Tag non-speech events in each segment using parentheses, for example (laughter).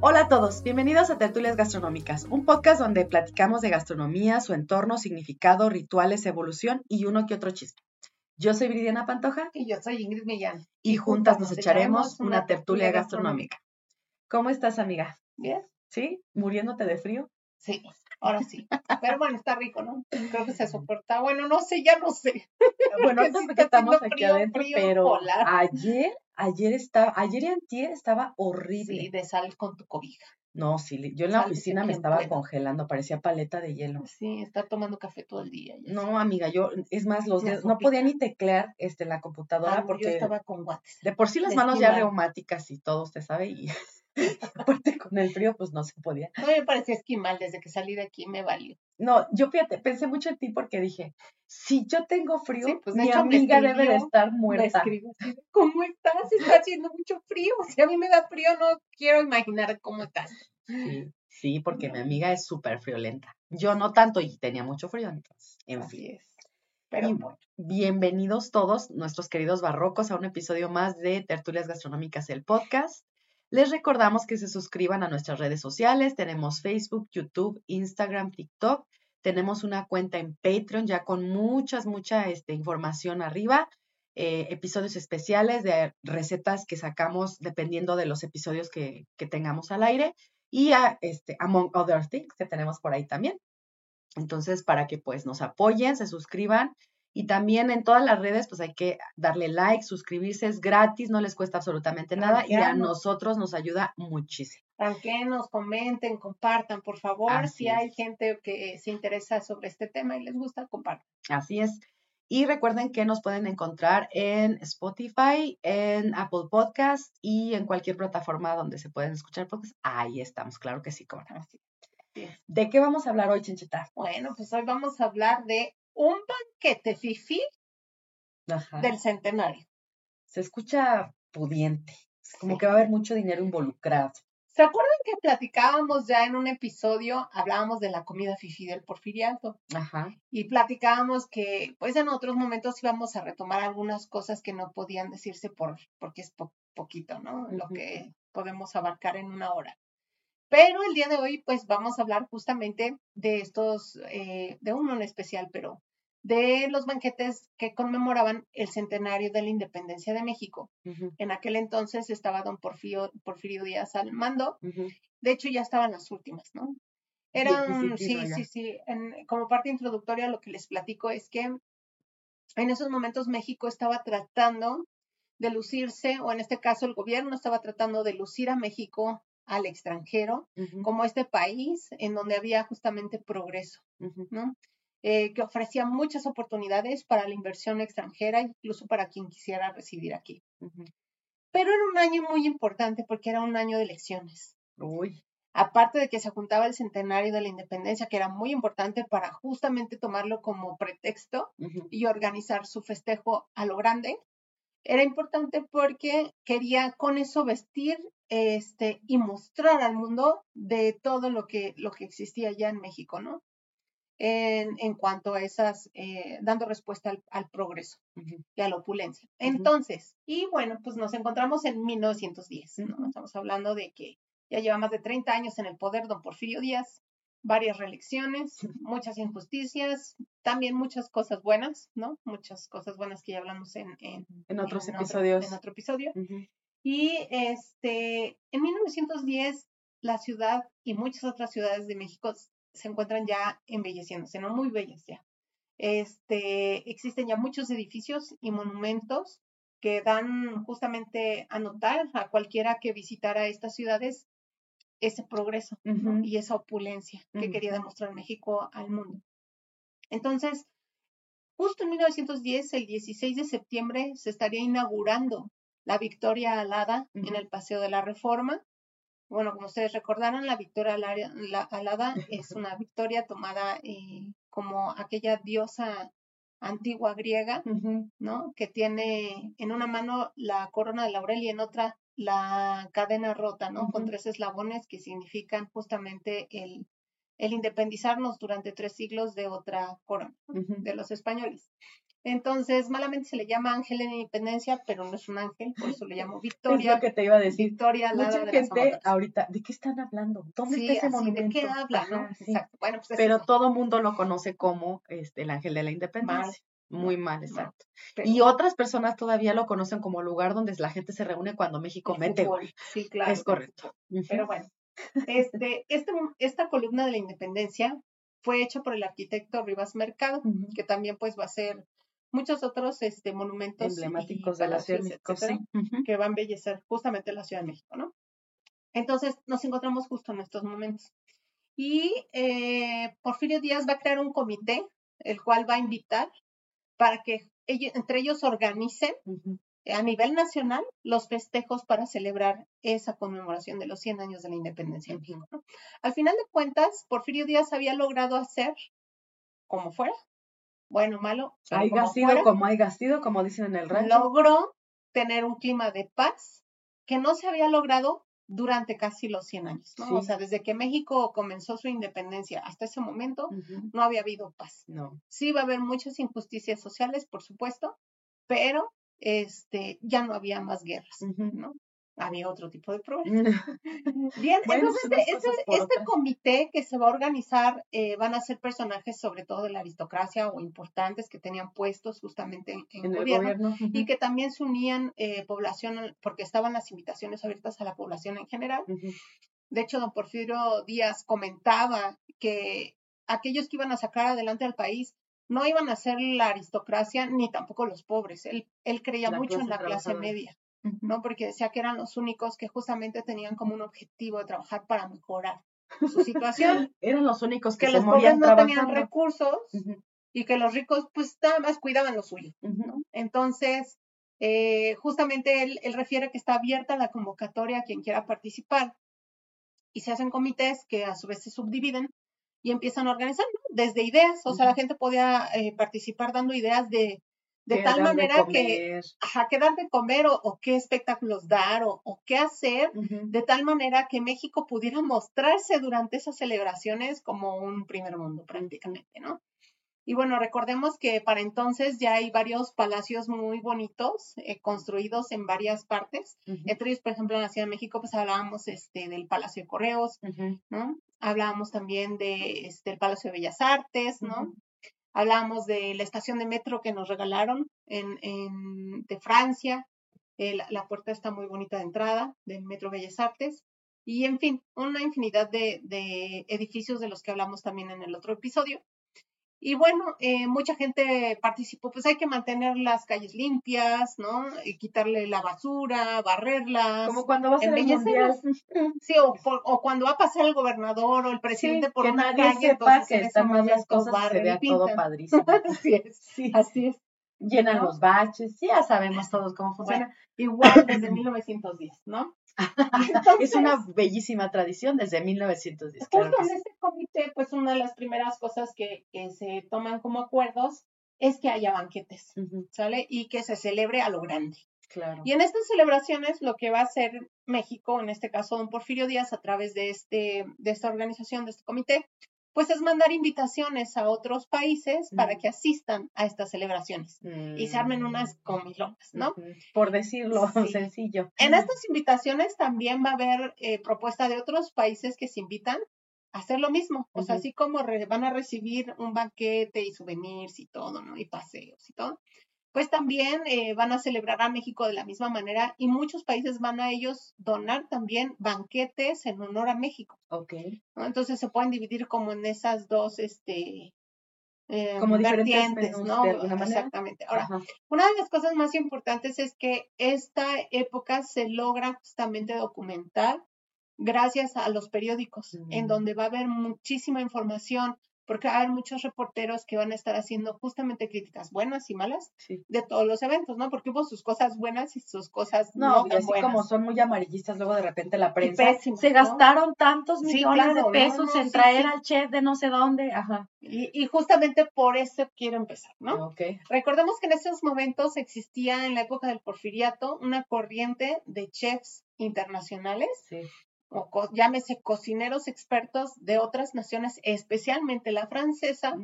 Hola a todos, bienvenidos a Tertulias Gastronómicas, un podcast donde platicamos de gastronomía, su entorno, significado, rituales, evolución y uno que otro chisme. Yo soy Viridiana Pantoja. Y yo soy Ingrid Millán. Y, juntas nos echaremos una tertulia gastronómica. ¿Cómo estás, amiga? Bien. ¿Sí? ¿Muriéndote de frío? Sí, ahora sí. Pero bueno, está rico, ¿no? Creo que se soporta. Bueno, no sé, ya no sé. Bueno, (laughs) porque estamos aquí adentro, pero ayer Ayer estaba, ayer y antier estaba horrible. Sí, de sal con tu cobija. No, sí, yo en la oficina me estaba congelando, parecía paleta de hielo. Sí, estar tomando café todo el día. No, amiga, yo, es más, los dedos, no podía ni teclear este, en la computadora porque. Yo estaba con guates. De por sí las manos ya reumáticas y todo, usted sabe, y (laughs) (laughs) aparte con el frío, pues no se podía. No me parecía esquimal, desde que salí de aquí me valió. No, yo fíjate, pensé mucho en ti porque dije, si yo tengo frío, pues mi amiga debe de estar muerta. ¿Cómo estás? Está haciendo mucho frío. Si a mí me da frío, no quiero imaginar cómo estás. Sí, sí porque mi amiga es súper friolenta. Yo no tanto y tenía mucho frío, entonces, en fin. Es. Pero bueno. Bienvenidos todos, nuestros queridos barrocos, a un episodio más de Tertulias Gastronómicas, el podcast. Les recordamos que se suscriban a nuestras redes sociales. Tenemos Facebook, YouTube, Instagram, TikTok. Tenemos una cuenta en Patreon ya con muchas, mucha este, información arriba. Eh, episodios especiales de recetas que sacamos dependiendo de los episodios que, tengamos al aire. Y a, este, among other things que tenemos por ahí también. Entonces, para que pues nos apoyen, se suscriban y también en todas las redes, pues hay que darle like, suscribirse, es gratis, no les cuesta absolutamente nada y a nosotros nos ayuda muchísimo. Aunque nos comenten, compartan, por favor. si hay gente que se interesa sobre este tema y les gusta, compartan. Así es. Y recuerden que nos pueden encontrar en Spotify, en Apple Podcast y en cualquier plataforma donde se pueden escuchar podcasts. Ahí estamos, claro que sí, como ¿De qué vamos a hablar hoy, Chinchita? Bueno, pues hoy vamos a hablar de un banquete fifi del centenario. Se escucha pudiente, como que va a haber mucho dinero involucrado. ¿Se acuerdan que platicábamos ya en un episodio, hablábamos de la comida fifi del porfiriato? Ajá. Y platicábamos que, pues en otros momentos íbamos a retomar algunas cosas que no podían decirse por, porque es poquito, ¿no? Lo que podemos abarcar en una hora. Pero el día de hoy, pues vamos a hablar justamente de estos, eh, de uno en especial, pero de los banquetes que conmemoraban el centenario de la independencia de México. En aquel entonces estaba don Porfirio, Porfirio Díaz al mando. De hecho, ya estaban las últimas, ¿no? Eran, sí, sí, sí. como parte introductoria, lo que les platico es que en esos momentos México estaba tratando de lucirse, o en este caso el gobierno estaba tratando de lucir a México al extranjero como este país en donde había justamente progreso, ¿no? Eh, que ofrecía muchas oportunidades para la inversión extranjera, incluso para quien quisiera residir aquí. Pero era un año muy importante porque era un año de elecciones. Uy. Aparte de que se juntaba el centenario de la independencia, que era muy importante para justamente tomarlo como pretexto y organizar su festejo a lo grande, era importante porque quería con eso vestir este, y mostrar al mundo de todo lo que, lo que existía ya en México, ¿no? en, en cuanto a esas, eh, dando respuesta al, progreso y a la opulencia. Entonces, y bueno, pues nos encontramos en 1910, ¿no? Estamos hablando de que ya lleva más de 30 años en el poder don Porfirio Díaz, varias reelecciones, muchas injusticias, también muchas cosas buenas, ¿no? Muchas cosas buenas que ya hablamos en, en, en otros episodios. en otro episodio. Y este, en 1910, la ciudad y muchas otras ciudades de México se encuentran ya embelleciéndose, ¿no? Muy bellas ya. Este, existen ya muchos edificios y monumentos que dan justamente a notar a cualquiera que visitara estas ciudades ese progreso y esa opulencia que quería demostrar México al mundo. Entonces, justo en 1910, el 16 de septiembre, se estaría inaugurando la Victoria Alada en el Paseo de la Reforma, Bueno, como ustedes recordaron, la victoria alada es una (laughs) victoria tomada eh, como aquella diosa antigua griega, ¿no? Que tiene en una mano la corona de laurel y en otra la cadena rota, ¿no? Con tres eslabones que significan justamente el, el independizarnos durante tres siglos de otra corona, de los españoles. Entonces, malamente se le llama ángel de la independencia, pero no es un ángel, por eso le llamo Victoria. (laughs) Es lo que te iba a decir. Victoria Mucha de gente ahorita, ¿de qué están hablando? ¿Dónde sí, está ese así, monumento? ¿De qué habla, no? Exacto. Bueno, pues pero todo mundo lo conoce como este, el ángel de la independencia. Mal. Muy mal, exacto. Pero- Y otras personas todavía lo conocen como lugar donde la gente se reúne cuando México mete gol. Sí, claro. Es correcto. Pero bueno, este, este, esta columna de la independencia fue hecha por el arquitecto Rivas Mercado, que también pues va a ser muchos otros este, monumentos Emblemáticos de la Ciudad de México, etcétera, sí. Ujú. que va a embellecer justamente la Ciudad de México, ¿no? Entonces nos encontramos justo en estos momentos. Y eh, Porfirio Díaz va a crear un comité, el cual va a invitar para que ellos- entre ellos organicen a nivel nacional los festejos para celebrar esa conmemoración de los 100 años de la independencia de México. ¿no? Al final de cuentas, Porfirio Díaz había logrado hacer como fuera, bueno, malo, Hay como fuera, como hay gastido, como dicen en el rancho. logró tener un clima de paz que no se había logrado durante casi los 100 años, ¿no? O sea, desde que México comenzó su independencia hasta ese momento, no había habido paz. No. Sí va a haber muchas injusticias sociales, por supuesto, pero este, ya no había más guerras. ¿no? Había otro tipo de problemas. (laughs) Bien, Bueno, entonces este, este- comité que se va a organizar eh, van a ser personajes sobre todo de la aristocracia o importantes que tenían puestos justamente en, en En el gobierno, gobierno. y que también se unían eh, población, porque estaban las invitaciones abiertas a la población en general. De hecho, don Porfirio Díaz comentaba que aquellos que iban a sacar adelante al país no iban a ser la aristocracia ni tampoco los pobres. Él, él creía La mucho en la clase trabajadora. media. ¿No? Porque decía que eran los únicos que justamente tenían como un objetivo de trabajar para mejorar su situación, (laughs) Eran los únicos que, que se los pobres no tenían recursos y que los ricos pues nada más cuidaban lo suyo. Entonces, eh, justamente él, él refiere que está abierta la convocatoria a quien quiera participar y se hacen comités que a su vez se subdividen y empiezan a organizar, ¿no? Desde ideas, o sea, la gente podía eh, participar dando ideas de, de tal de manera que, ajá, qué dar de comer o, o qué espectáculos dar o, o qué hacer, de tal manera que México pudiera mostrarse durante esas celebraciones como un primer mundo prácticamente, ¿no? Y bueno, recordemos que para entonces ya hay varios palacios muy bonitos eh, construidos en varias partes. Entre ellos, por ejemplo, en la Ciudad de México, pues hablábamos este, del Palacio de Correos. ¿no? Hablábamos también de, este, del Palacio de Bellas Artes, ¿no? Hablábamos de la estación de metro que nos regalaron en, de Francia. eh, la, la puerta está muy bonita de entrada del Metro Bellas Artes. Y en fin, una infinidad de, de edificios de los que hablamos también en el otro episodio. Y bueno, eh, mucha gente participó, pues hay que mantener las calles limpias, ¿no? Y quitarle la basura, barrerlas. Como cuando va a el mundial. Sí, o, cuando va a pasar el gobernador o el presidente Sí, por que una nadie calle, sepa entonces que en están mal las cosas se barren y vea todo padrísimo. (laughs) Así es, Sí. así es. Llenan ¿no? los baches, sí, ya sabemos todos cómo funciona. Igual desde 1910, ¿no? (laughs) es una bellísima tradición desde 1910. claro Justo en sí. este comité, pues una de las primeras cosas que, que se toman como acuerdos es que haya banquetes, ¿sale? Y que se celebre a lo grande. Claro. Y en estas celebraciones, lo que va a hacer México, en este caso don Porfirio Díaz, a través de, este, de esta organización, de este comité, pues es mandar invitaciones a otros países para Ujú. que asistan a estas celebraciones y se armen unas comilonas, ¿no? Por decirlo Sí. sencillo. En estas invitaciones también va a haber eh, propuesta de otros países que se invitan a hacer lo mismo. O sea, así como re- van a recibir un banquete y souvenirs y todo, ¿no? Y paseos y todo. Pues también eh, van a celebrar a México de la misma manera y muchos países van a ellos donar también banquetes en honor a México. Ok. ¿no? Entonces se pueden dividir como en esas dos, este, eh, Como vertientes, ¿no? de. Exactamente. Ahora, Ajá. una de las cosas más importantes es que esta época se logra justamente documentar gracias a los periódicos, en Mm. donde va a haber muchísima información porque va a haber muchos reporteros que van a estar haciendo justamente críticas buenas y malas Sí. de todos los eventos, ¿no? Porque hubo sus cosas buenas y sus cosas No, no, y así buenas. como son muy amarillistas luego de repente la prensa, pésimos, se ¿no? gastaron tantos Sí, millones claro, de pesos no, en traer sí. al chef de no sé dónde, ajá. Y, y justamente por eso quiero empezar, ¿no? Ok. Recordemos que en esos momentos existía en la época del porfiriato una corriente de chefs internacionales Sí. O co- llámese cocineros expertos de otras naciones, especialmente la francesa,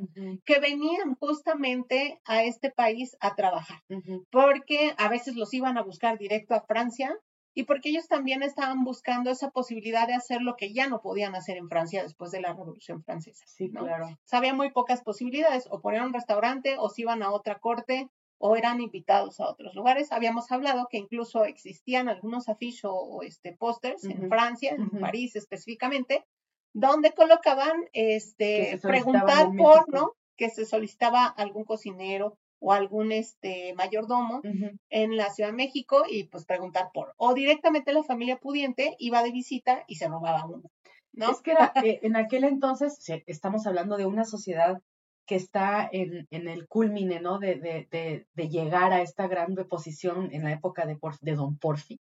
que venían justamente a este país a trabajar, porque a veces los iban a buscar directo a Francia y porque ellos también estaban buscando esa posibilidad de hacer lo que ya no podían hacer en Francia después de la Revolución Francesa. Sí, ¿no? claro. O sea, había muy pocas posibilidades, o poner un restaurante, o se iban a otra corte, o eran invitados a otros lugares. Habíamos hablado que incluso existían algunos afiches o, o, este, pósters en Francia, en. París específicamente, donde colocaban este, preguntar por. ¿no? Que se solicitaba algún cocinero o algún este, mayordomo en la Ciudad de México y pues preguntar por. O directamente la familia pudiente iba de visita y se robaba uno, ¿no? Es que era, eh, en aquel entonces, estamos hablando de una sociedad que está en, en el culmine, ¿no? De, de, de, de llegar a esta gran posición en la época de, Don Porfi.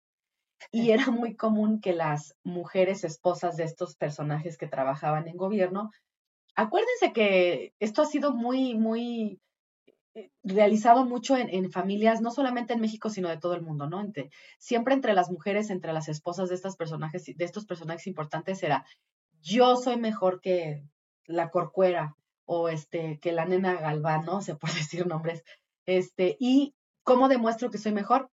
Y era muy común que las mujeres esposas de estos personajes que trabajaban en gobierno, acuérdense que esto ha sido muy, muy eh, realizado mucho en, en familias, no solamente en México, sino de todo el mundo, ¿no? Entre, siempre entre las mujeres, entre las esposas de estos personajes, de estos personajes importantes era, yo soy mejor que la corcuera o este, que la nena Galván, ¿no? (laughs) Se puede decir nombres. Este, y ¿cómo demuestro que soy mejor?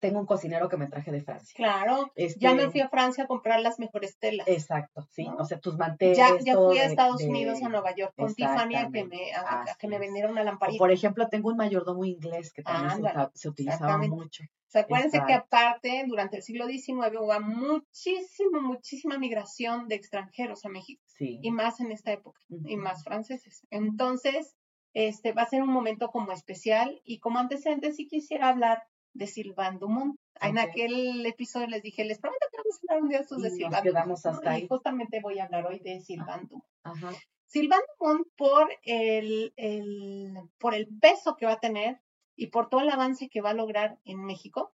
Tengo un cocinero que me traje de Francia. Claro, ya me Este, fui a Francia a comprar las mejores telas. Exacto, sí. ¿no? O sea, tus manteles. ya, ya fui a Estados de- Unidos, a Nueva York, con Tiffany a que me, a, a que me vendiera una O lamparita. por ejemplo, tengo un mayordomo inglés que también se, Ándale, usa- se utilizaba mucho. O sea, acuérdense que aparte, durante el siglo XIX hubo muchísima, muchísima migración de extranjeros a México, Sí. y más en esta época, y más franceses. Entonces, este va a ser un momento como especial, y como antecedente sí quisiera hablar de Sylvain Dumont. En aquel episodio les dije, les prometo que vamos a hablar un día de estos de Y Sylvain quedamos hasta Y ahí. justamente voy a hablar hoy de Sylvain Dumont. Ajá. Sylvain Dumont por el, el- por el peso que va a tener y por todo el avance que va a lograr en México.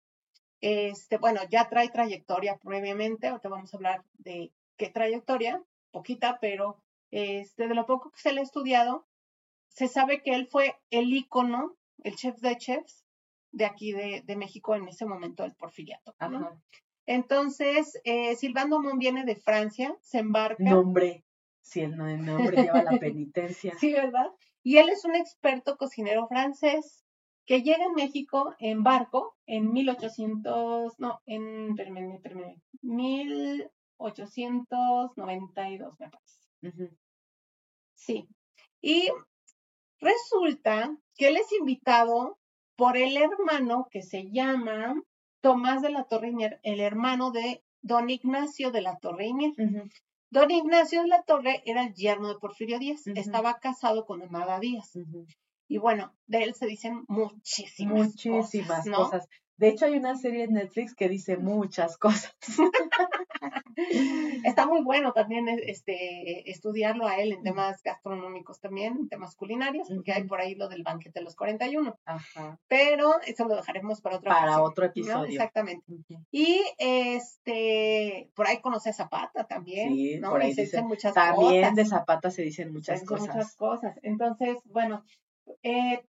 Este, bueno, ya trae trayectoria previamente, ahorita vamos a hablar de qué trayectoria, poquita, pero este, de lo poco que se le ha estudiado, se sabe que él fue el ícono, el chef de chefs de aquí de, de México en ese momento del porfiriato. ¿no? Ajá. Entonces, eh, Sylvain Dumont viene de Francia, se embarca. Nombre. Si el no- el nombre lleva la penitencia. (laughs) Sí, ¿verdad? Y él es un experto cocinero francés que llega en México en barco en 1800, no, en, espérame, espérame, 1892, me parece. Sí. Y resulta que él es invitado por el hermano que se llama Tomás de la Torre, Inier, el hermano de don Ignacio de la Torre Inier. Don Ignacio de la Torre era el yerno de Porfirio Díaz, estaba casado con Amada Díaz. Y bueno, de él se dicen muchísimas, Muchísimas cosas, ¿no? cosas. De hecho, hay una serie en Netflix que dice muchas cosas. (laughs) Está muy bueno también eh, este, estudiarlo a él en temas gastronómicos también, en temas culinarios, porque hay por ahí lo del banquete de los 41. Ajá. Pero eso lo dejaremos para otra Para ocasión, otro ¿no? episodio. Exactamente. Y este, por ahí conoce a Zapata también, Sí, ¿no? por ahí y se dice- dicen muchas También cosas. de Zapata se dicen Se muchas dicen cosas. muchas cosas. Entonces, bueno, eh,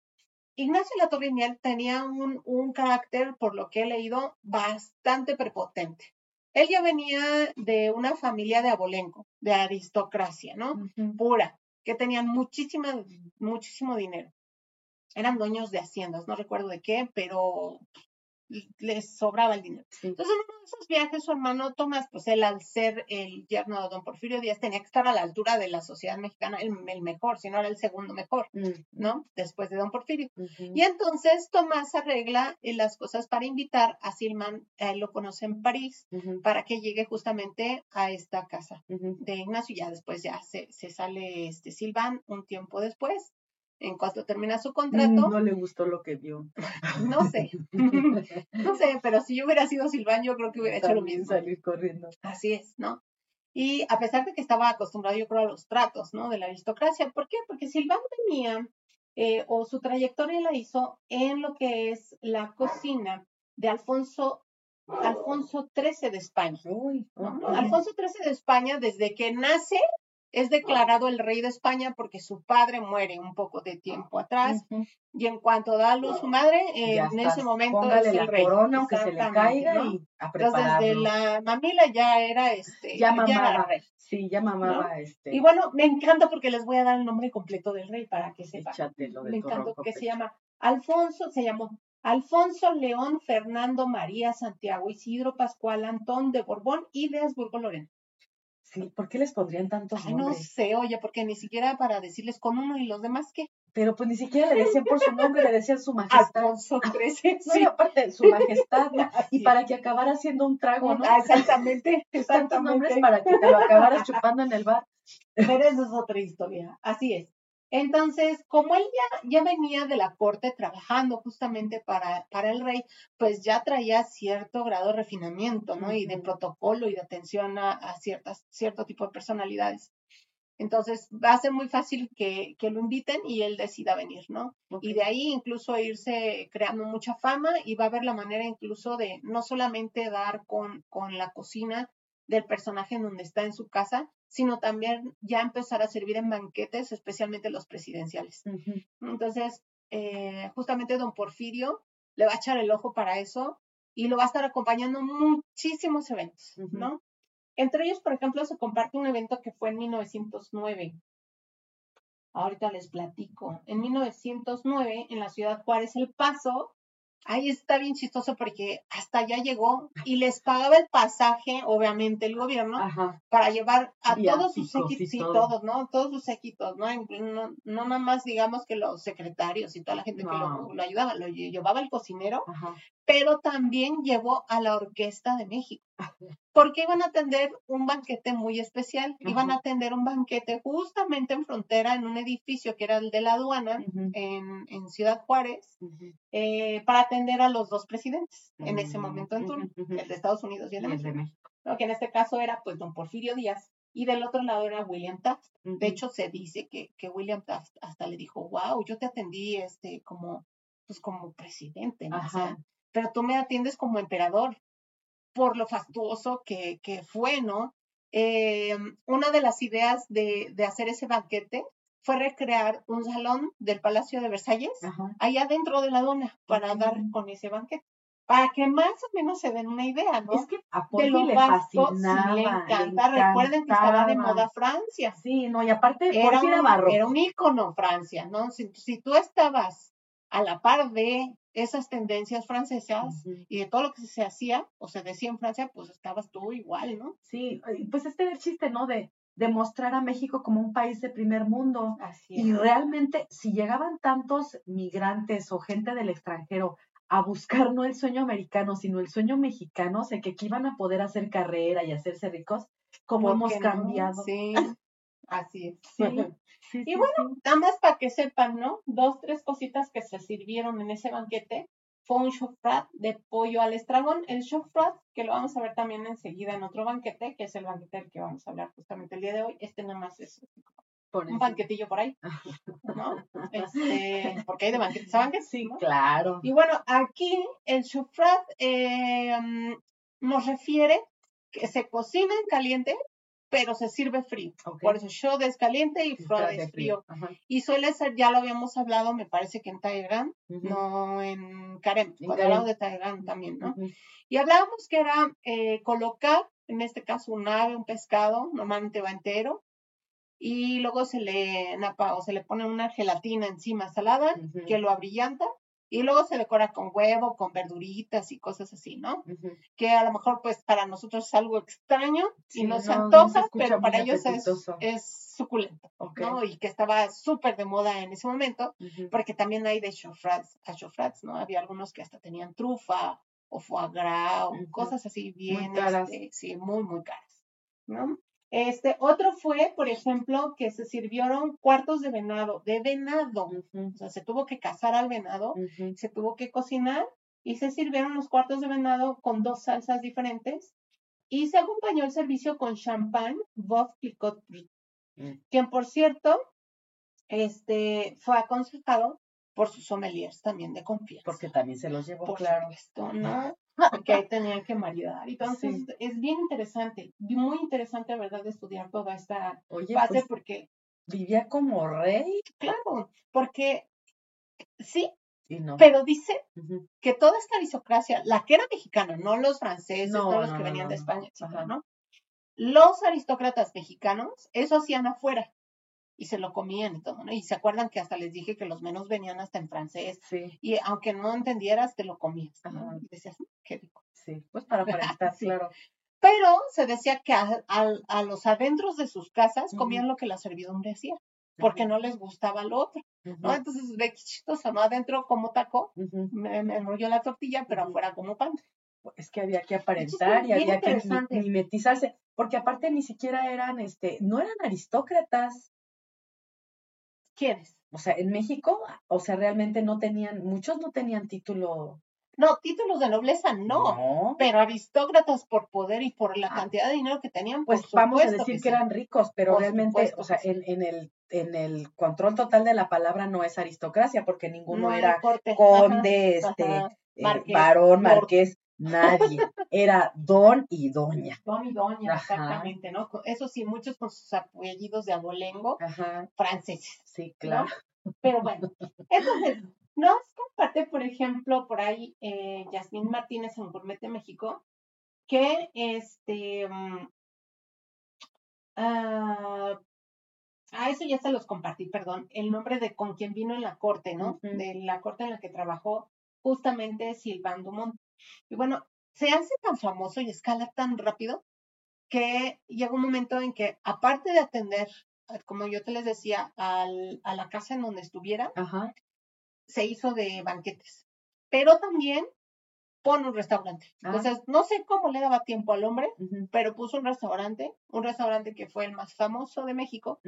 Ignacio Latorre Miel tenía un, un carácter, por lo que he leído, bastante prepotente. Él ya venía de una familia de abolengo, de aristocracia, ¿no? Pura, que tenían muchísima, muchísimo dinero. Eran dueños de haciendas, no recuerdo de qué, pero les sobraba el dinero. Entonces, en uno de esos viajes, su hermano Tomás, pues él al ser el yerno de don Porfirio Díaz, tenía que estar a la altura de la sociedad mexicana, el, el mejor, si no era el segundo mejor, Mm, ¿no? Después de don Porfirio. Y entonces Tomás arregla eh, las cosas para invitar a Silman, él lo conoce en París, para que llegue justamente a esta casa de Ignacio. Ya después ya se, se sale este Silván un tiempo después, en cuanto termina su contrato. No le gustó lo que vio. No sé, (laughs) no sé, pero si yo hubiera sido Silván, yo creo que hubiera hecho lo mismo. salir corriendo. Así es, ¿no? Y a pesar de que estaba acostumbrado, yo creo, a los tratos, ¿no? De la aristocracia. ¿Por qué? Porque Silván venía, eh, o su trayectoria la hizo en lo que es la cocina de Alfonso, Alfonso XIII de España. Uy, ¿no? Alfonso XIII de España, desde que nace, es declarado el rey de España porque su padre muere un poco de tiempo atrás. Y en cuanto da a luz su madre, eh, en estás. ese momento Póngale es la el rey. corona aunque se le caiga ¿no? y a Entonces, desde la mamila ya era este, Ya ya era mamaba. rey. Sí, ya mamaba este. Y bueno, me encanta porque les voy a dar el nombre completo del rey para que sepan. Me ronco que se llama Alfonso, se llamó Alfonso León Fernando María Santiago Isidro Pascual Antón de Borbón y de Habsburgo Lorena. Sí, ¿por qué les pondrían tantos Ay, no nombres? sé, oye, porque ni siquiera para decirles con uno y los demás qué. Pero pues ni siquiera le decían por su nombre, le decían su (laughs) majestad. Alfonso (laughs) XIII. (laughs) No, y aparte, su majestad, Y para que acabara siendo un trago, ¿no? Ah, exactamente, Tantos nombres exactamente. para que te lo acabaras chupando en el bar. Pero eso es otra historia. Así es. Entonces, como él ya, ya venía de la corte trabajando justamente para, para el rey, pues ya traía cierto grado de refinamiento, ¿no? Y de protocolo y de atención a, a ciertas, cierto tipo de personalidades. Entonces, va a ser muy fácil que, que lo inviten y él decida venir, ¿no? Y de ahí incluso irse creando mucha fama y va a haber la manera incluso de no solamente dar con, con la cocina del personaje en donde está en su casa, sino también ya empezar a servir en banquetes, especialmente los presidenciales. Entonces, eh, justamente don Porfirio le va a echar el ojo para eso y lo va a estar acompañando muchísimos eventos. ¿no? Entre ellos, por ejemplo, se comparte un evento que fue en 1909. Ahorita les platico. En 1909, en la ciudad Juárez, El Paso, ahí está bien chistoso porque hasta allá llegó y les pagaba el pasaje, obviamente, el gobierno, Ajá. para llevar a todos sus séquitos, sí, todo. todos, ¿no? Todos sus séquitos, ¿no? No, no nada más, digamos, que los secretarios y toda la gente que lo, lo ayudaba, lo lle- llevaba el cocinero, Ajá. Pero también llevó a la Orquesta de México, porque iban a atender un banquete muy especial, iban a atender un banquete justamente en frontera, en un edificio que era el de la aduana, en, en Ciudad Juárez, eh, para atender a los dos presidentes en ese Mm, momento en turno, el de Estados Unidos y el de el de México. México. ¿no? que en este caso era pues don Porfirio Díaz, y del otro lado era William Taft. De hecho, se dice que, que William Taft hasta le dijo, wow, yo te atendí este como, pues como presidente, ¿no? O sea. Pero tú me atiendes como emperador, por lo fastuoso que, que fue, ¿no? Eh, una de las ideas de, de hacer ese banquete fue recrear un salón del Palacio de Versalles Ajá. allá dentro de la dona para dar con ese banquete, para que más o menos se den una idea, ¿no? Es que a lo le vasto, sí, fascinaba. le encanta. Recuerden que estaba de moda Francia. Sí, no, y aparte un, era un ícono Francia, ¿no? Si, si tú estabas a la par de esas tendencias francesas y de todo lo que se hacía o se decía en Francia, pues estabas tú igual, ¿no? Sí, pues este era el chiste, ¿no? De, de mostrar a México como un país de primer mundo. Así Y realmente, si llegaban tantos migrantes o gente del extranjero a buscar no el sueño americano, sino el sueño mexicano, o sea, que aquí iban a poder hacer carrera y hacerse ricos, como ¿Por hemos no? cambiado. Sí, así es. Sí, sí, Y bueno, sí. Nada más para que sepan, ¿no? Dos, tres cositas que se sirvieron en ese banquete. Fue un chofrat de pollo al estragón. El chofrat, que lo vamos a ver también enseguida en otro banquete, que es el banquete del que vamos a hablar justamente el día de hoy. Este nada más es Por un banquetillo por ahí, ¿no? (laughs) Este, porque hay de banquetes a banquetes. Sí, ¿no? claro. Y bueno, aquí el chofrat eh, mm, nos refiere que se cocina en caliente, pero se sirve frío. Por eso shod es caliente y es frío. Y suele ser, ya lo habíamos hablado, me parece que en Ujú. no en Karem, En cuando hablamos de Taegán también, ¿no? Y hablábamos que era eh, colocar, en este caso, un ave, un pescado, normalmente va entero, y luego se le napa o se le pone una gelatina encima salada que lo abrillanta, y luego se decora con huevo, con verduritas y cosas así, ¿no? Que a lo mejor, pues, para nosotros es algo extraño Sí, y no se no, no antoja, escucha pero para ellos es, es suculento. ¿no? Y que estaba súper de moda en ese momento, porque también hay de chofrats a chofrats, ¿no? Había algunos que hasta tenían trufa o foie gras o cosas así bien, caras. este, sí, muy, muy caras, ¿no? Este, otro fue, por ejemplo, que se sirvieron cuartos de venado, de venado, o sea, se tuvo que cazar al venado, se tuvo que cocinar y se sirvieron los cuartos de venado con dos salsas diferentes y se acompañó el servicio con champán Veuve Clicquot Brut, Mm. quien por cierto, este, fue aconsejado por sus sommeliers también de confianza. Porque también se los llevó, por claro. supuesto, ¿no? (laughs) Porque ahí tenían que maridar. Entonces, Sí. es bien interesante, muy interesante, ¿verdad?, de estudiar toda esta Oye, fase, pues porque, vivía como rey claro, porque sí, no. pero dice que toda esta aristocracia, la que era mexicana, no los franceses, No, no los no, que venían de. España, etcétera. ¿no? Los aristócratas mexicanos, eso hacían afuera y se lo comían y todo, ¿no? Y se acuerdan que hasta les dije que los menos venían hasta en francés Sí, y aunque no entendieras, te lo comías. Y decías, "Mm, qué rico. sí. Pues para (laughs) aparentar, Sí. claro. Pero se decía que a, a- a los adentros de sus casas comían lo que la servidumbre hacía, porque no les gustaba lo otro, ¿no? Entonces, qué chistoso, ¿no? Adentro como taco, me, me enrolló la tortilla, pero afuera como pan. Es que había que aparentar y había que mimetizarse, porque aparte ni siquiera eran, este, no eran aristócratas. ¿Quiénes? O sea, en México, o sea, realmente no tenían, muchos no tenían título. No, títulos de nobleza no, No. pero aristócratas por poder y por la Ah. cantidad de dinero que tenían, Pues por vamos a decir que, eran ricos, pero Por realmente, supuesto o sea, sí. en, en el, en el control total de la palabra no es aristocracia, porque ninguno No era corte, conde, ajá, este, ajá, eh, varón, lord. marqués, nadie. Era don y doña. Don y doña, Ajá. exactamente, ¿no? Eso sí, muchos con sus apellidos de abolengo Ajá, franceses. sí, claro. Pero bueno, entonces, nos comparte, por ejemplo, por ahí eh, Yasmín Martínez en Gourmet de México, que este. ah, ah, eso ya se los compartí, perdón. El nombre de con quien vino en la corte, ¿no? De la corte en la que trabajó justamente Silván Dumont. Y bueno, se hace tan famoso y escala tan rápido que llega un momento en que, aparte de atender, eh, como yo te les decía, al- a la casa en donde estuviera, Ajá. se hizo de banquetes. Pero también pone un restaurante. Ah. Entonces, no sé cómo le daba tiempo al hombre, pero puso un restaurante, un restaurante que fue el más famoso de México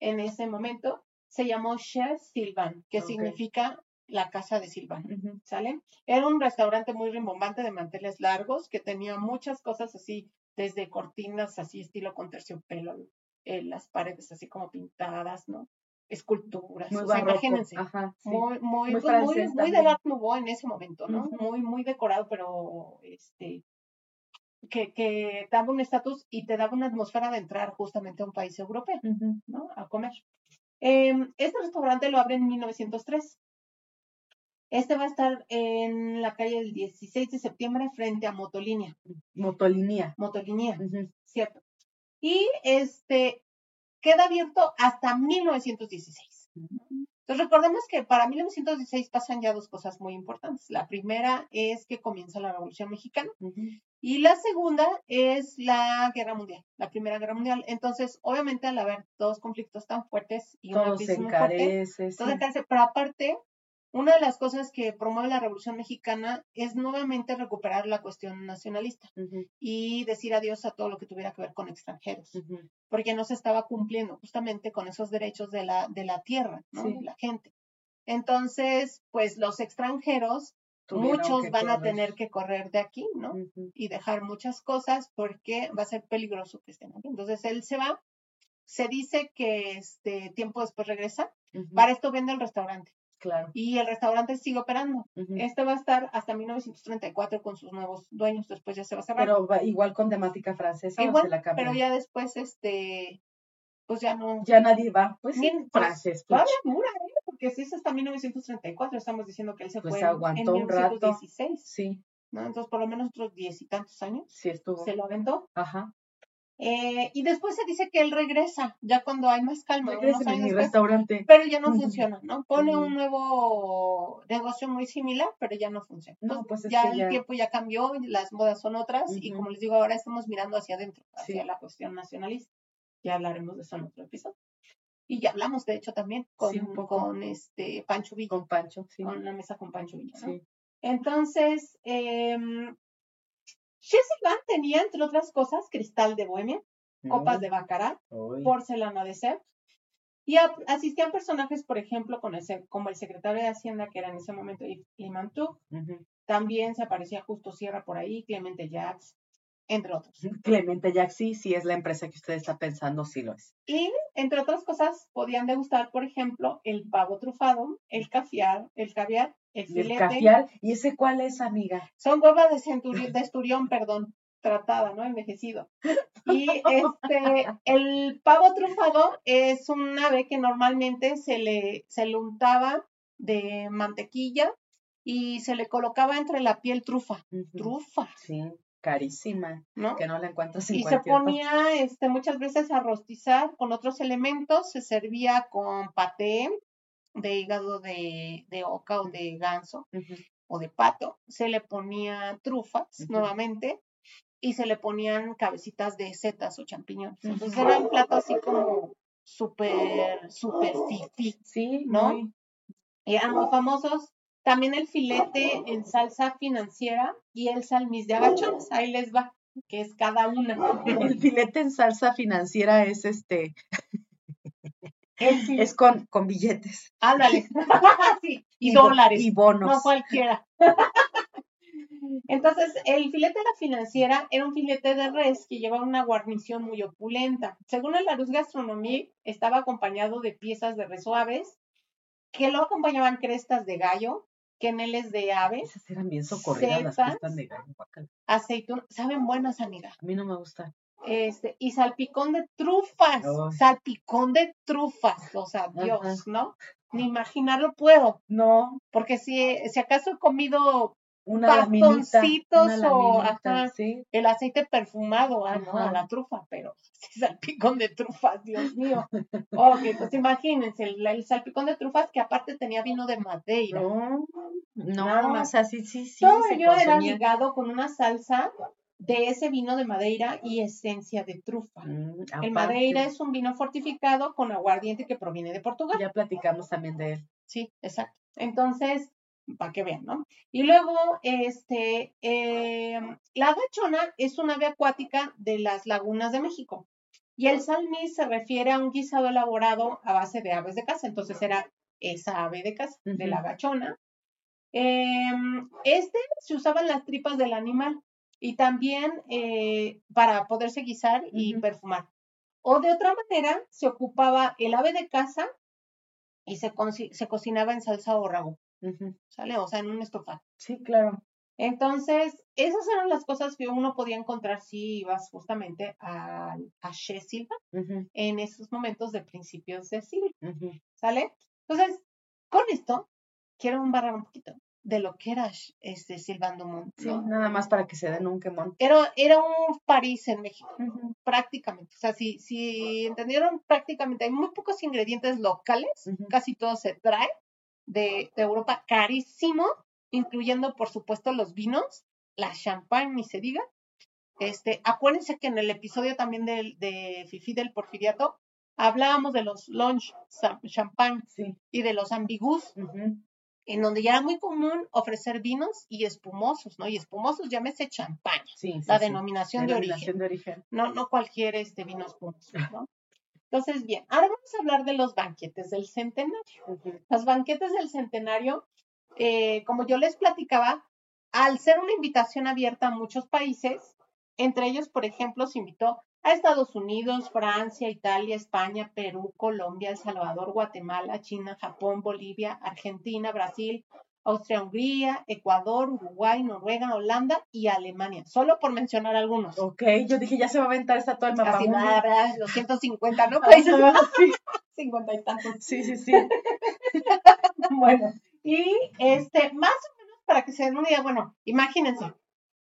en ese momento. Se llamó Chef Silvan, que significa la casa de Silvan. Ujú. ¿Sale? Era un restaurante muy rimbombante de manteles largos que tenía muchas cosas así, desde cortinas así estilo con terciopelo, eh, las paredes así como pintadas, ¿no? Esculturas. Muy o sea, imagínense. Ajá, sí. Muy, muy, Muy pues, muy, muy del. Art Nouveau en ese momento, ¿no? Muy, muy decorado, pero este que, que daba un estatus y te daba una atmósfera de entrar justamente a un país europeo. ¿no? A comer. Em, este restaurante lo abre en 1903. Este va a estar en la calle del 16 de septiembre frente a Motolínea. Motolinía. Motolínea, Ujú. ¿cierto? Y este queda abierto hasta 1916. Entonces recordemos que para 1916 pasan ya dos cosas muy importantes. La primera es que comienza la Revolución Mexicana Ujú. y la segunda es la Guerra Mundial, la Primera Guerra Mundial. Entonces, obviamente al haber dos conflictos tan fuertes y una Todo se crisis muy fuerte, encarece. sí. todo encarece, pero aparte, una de las cosas que promueve la Revolución Mexicana es nuevamente recuperar la cuestión nacionalista y decir adiós a todo lo que tuviera que ver con extranjeros porque no se estaba cumpliendo justamente con esos derechos de la, de la tierra, ¿no? Sí. La gente. Entonces, pues los extranjeros, Tuvieron muchos van a tener que correr de aquí, ¿no? Y dejar muchas cosas porque va a ser peligroso que estén aquí. Entonces él se va, se dice que este tiempo después regresa, para esto vende el restaurante Claro. y el restaurante sigue operando. Este va a estar hasta 1934 con sus nuevos dueños, después ya se va a cerrar. Pero va igual con temática francesa o se la cambian. pero ya después, este, pues ya no, Ya nadie va. Pues sí, pues, francés. Dura, ¿eh? porque si es hasta 1934, estamos diciendo que él se Pues fue aguantó en un rato. 1916, Sí, ¿no? Entonces, por lo menos otros diez y tantos años sí estuvo. se lo aventó. Ajá. Eh, y después se dice que él regresa, ya cuando hay más calma, unos Regresen en después, restaurante. pero ya no funciona, ¿no? Pone un nuevo negocio muy similar, pero ya no funciona. No, pues es ya el ya- tiempo ya cambió, y las modas son otras, y Ujú. como les digo, ahora estamos mirando hacia adentro, hacia Sí. la cuestión nacionalista. Ya hablaremos de eso en otro episodio. Y ya hablamos, de hecho, también con, Sí, un poco. con este Pancho Villa, Con Pancho, sí. con la mesa con Pancho Villa. ¿no? Sí. Entonces, eh, Iván tenía, entre otras cosas, cristal de bohemia, copas de bacará, Uy. porcelana de Sèvres, y a- asistían personajes, por ejemplo, con el, se- como el secretario de Hacienda, que era en ese momento Ujú. también se aparecía Justo Sierra por ahí, Clemente Jacques, entre otros. Clemente Jack sí, sí es la empresa que usted está pensando, sí lo es. Y entre otras cosas, podían degustar, por ejemplo, el pavo trufado, el caviar, el caviar, el caviar, ¿y ese cuál es, amiga? Son huevas de, esturión, perdón, tratada, ¿no? Envejecido. Y este, el pavo trufado es un ave que normalmente se le, se le untaba de mantequilla y se le colocaba entre la piel trufa. Trufa, Sí, carísima, ¿no? que no la encuentras en Y se parte. ponía este, muchas veces a rostizar con otros elementos, se servía con paté de hígado de, de oca o de ganso o de pato, se le ponía trufas nuevamente y se le ponían cabecitas de setas o champiñones. Entonces era un plato así como súper, súper fifi Sí, ¿no? muy- y eran muy famosos. También el filete en salsa financiera y el salmis de agachones. Ahí les va, que es cada una. (laughs) El filete en salsa financiera es este, Es con, con billetes. Ándale. (laughs) Sí, y, dólares. Y bonos. No cualquiera. Entonces, el filete de la financiera era un filete de res que llevaba una guarnición muy opulenta. Según el Larousse Gastronomie, estaba acompañado de piezas de res suaves, que lo acompañaban crestas de gallo, queneles de ave, Esas eran bien socorridas las setas. crestas de gallo, guácala. aceitún, saben buenas, amiga. A mí no me gusta. Este, y salpicón de trufas, Ay. salpicón de trufas, o sea. Dios, ¿no? Ni imaginarlo puedo, No, porque si, si acaso he comido una laminita. Bastoncitos Una o, laminita, ajá. sí. el aceite perfumado, ah, no, a la trufa, pero (laughs) salpicón de trufas, Dios mío. (laughs) Ok, pues imagínense, el, el salpicón de trufas que aparte tenía vino de Madeira. No, no, o más. sea, sí, sí, sí. Todo se ello era consumía. ligado con una salsa de ese vino de Madeira y esencia de trufa. Mm, El Madeira es un vino fortificado con aguardiente que proviene de Portugal. Ya platicamos también de él. Sí, exacto. Entonces, para que vean, ¿no? Y luego, este, eh, la agachona es un ave acuática de las lagunas de México. Y el salmis se refiere a un guisado elaborado a base de aves de casa. Entonces era esa ave de casa, de la Ujú. agachona. Em, este se usaban las tripas del animal y también eh, para poderse guisar y perfumar. O de otra manera, se ocupaba el ave de casa y se, se cocinaba en salsa o ragú, Ujú. ¿sale? O sea, en un estofado. Sí, claro. Entonces, esas eran las cosas que uno podía encontrar si ibas justamente a, a She Silva en esos momentos de principios de siglo. ¿sale? Entonces, con esto, quiero embarrar un poquito de lo que era este Sylvain Dumont, Sí, ¿no? nada más para que se den un quemón. Era, era un París en México, prácticamente. O sea, si, si entendieron, prácticamente hay muy pocos ingredientes locales, casi todo se trae de, de Europa carísimo, incluyendo, por supuesto, los vinos, la champagne, ni se diga. Este, acuérdense que en el episodio también del, de Fifi del Porfiriato hablábamos de los lunch champagne Sí. y de los ambigus. En donde ya era muy común ofrecer vinos y espumosos, ¿no? Y espumosos, llámese champaña, Sí, sí, la sí. denominación de origen Denominación de origen. no, no cualquier este vino espumoso, ¿no? Entonces, bien, ahora vamos a hablar de los banquetes del centenario. Ujú, Los banquetes del centenario, eh, como yo les platicaba, al ser una invitación abierta a muchos países, entre ellos, por ejemplo, se invitó a Estados Unidos, Francia, Italia, España, Perú, Colombia, El Salvador, Guatemala, China, Japón, Bolivia, Argentina, Brasil, Austria, Hungría, Ecuador, Uruguay, Noruega, Holanda y Alemania, solo por mencionar algunos. Ok, yo dije, ya se va a aventar esta todo el mapa. Bla, bla, los 150, ¿no? (laughs) Países, Ajá, sí, (laughs) 50 y tantos. sí, sí, sí. (laughs) Bueno, y este, más o menos para que se den una idea, bueno, imagínense,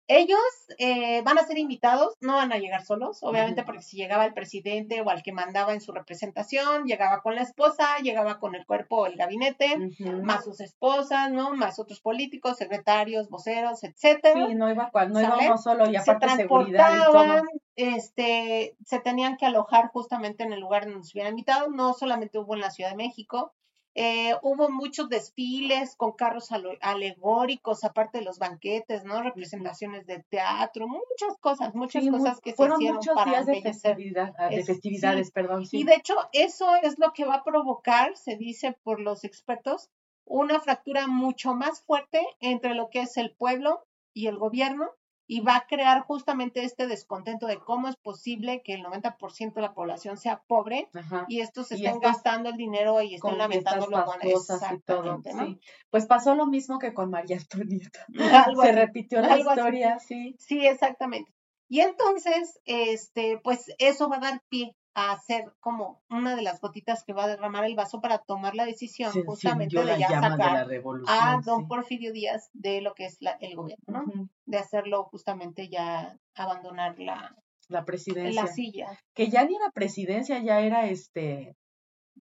ellos eh, van a ser invitados, no van a llegar solos, obviamente porque si llegaba el presidente o al que mandaba en su representación, llegaba con la esposa, llegaba con el cuerpo o el gabinete, más sus esposas, ¿no? Más otros políticos, secretarios, voceros, etcétera. Sí, no iba cual, no iba solo y se aparte seguridad y todo. transportaban, este, se tenían que alojar justamente en el lugar donde se hubieran invitado, no solamente hubo en la Ciudad de México, eh, hubo muchos desfiles con carros alegóricos, aparte de los banquetes, ¿no? Representaciones de teatro, muchas cosas, muchas Sí, cosas que se hicieron muchos para días de festividad, ah, de Es- festividades, sí. perdón, sí. Y de hecho, eso es lo que va a provocar, se dice por los expertos, una fractura mucho más fuerte entre lo que es el pueblo y el gobierno y va a crear justamente este descontento de cómo es posible que el 90% de la población sea pobre Ajá. y estos estén gastando el dinero y estén con lamentando fiestas lo bueno. fastuosas y todo. Exactamente, ¿no? Sí. Pues pasó lo mismo que con María Antonieta. (laughs) Algo Se así. repitió la así. historia, sí. Sí, exactamente. Y entonces, este, pues eso va a dar pie a ser como una de las gotitas que va a derramar el vaso para tomar la decisión justamente de ya de sacar a don sí. Porfirio Díaz de lo que es la- el gobierno, ¿no? De hacerlo justamente ya abandonar la, La presidencia. la silla, Que ya ni era presidencia, ya era este,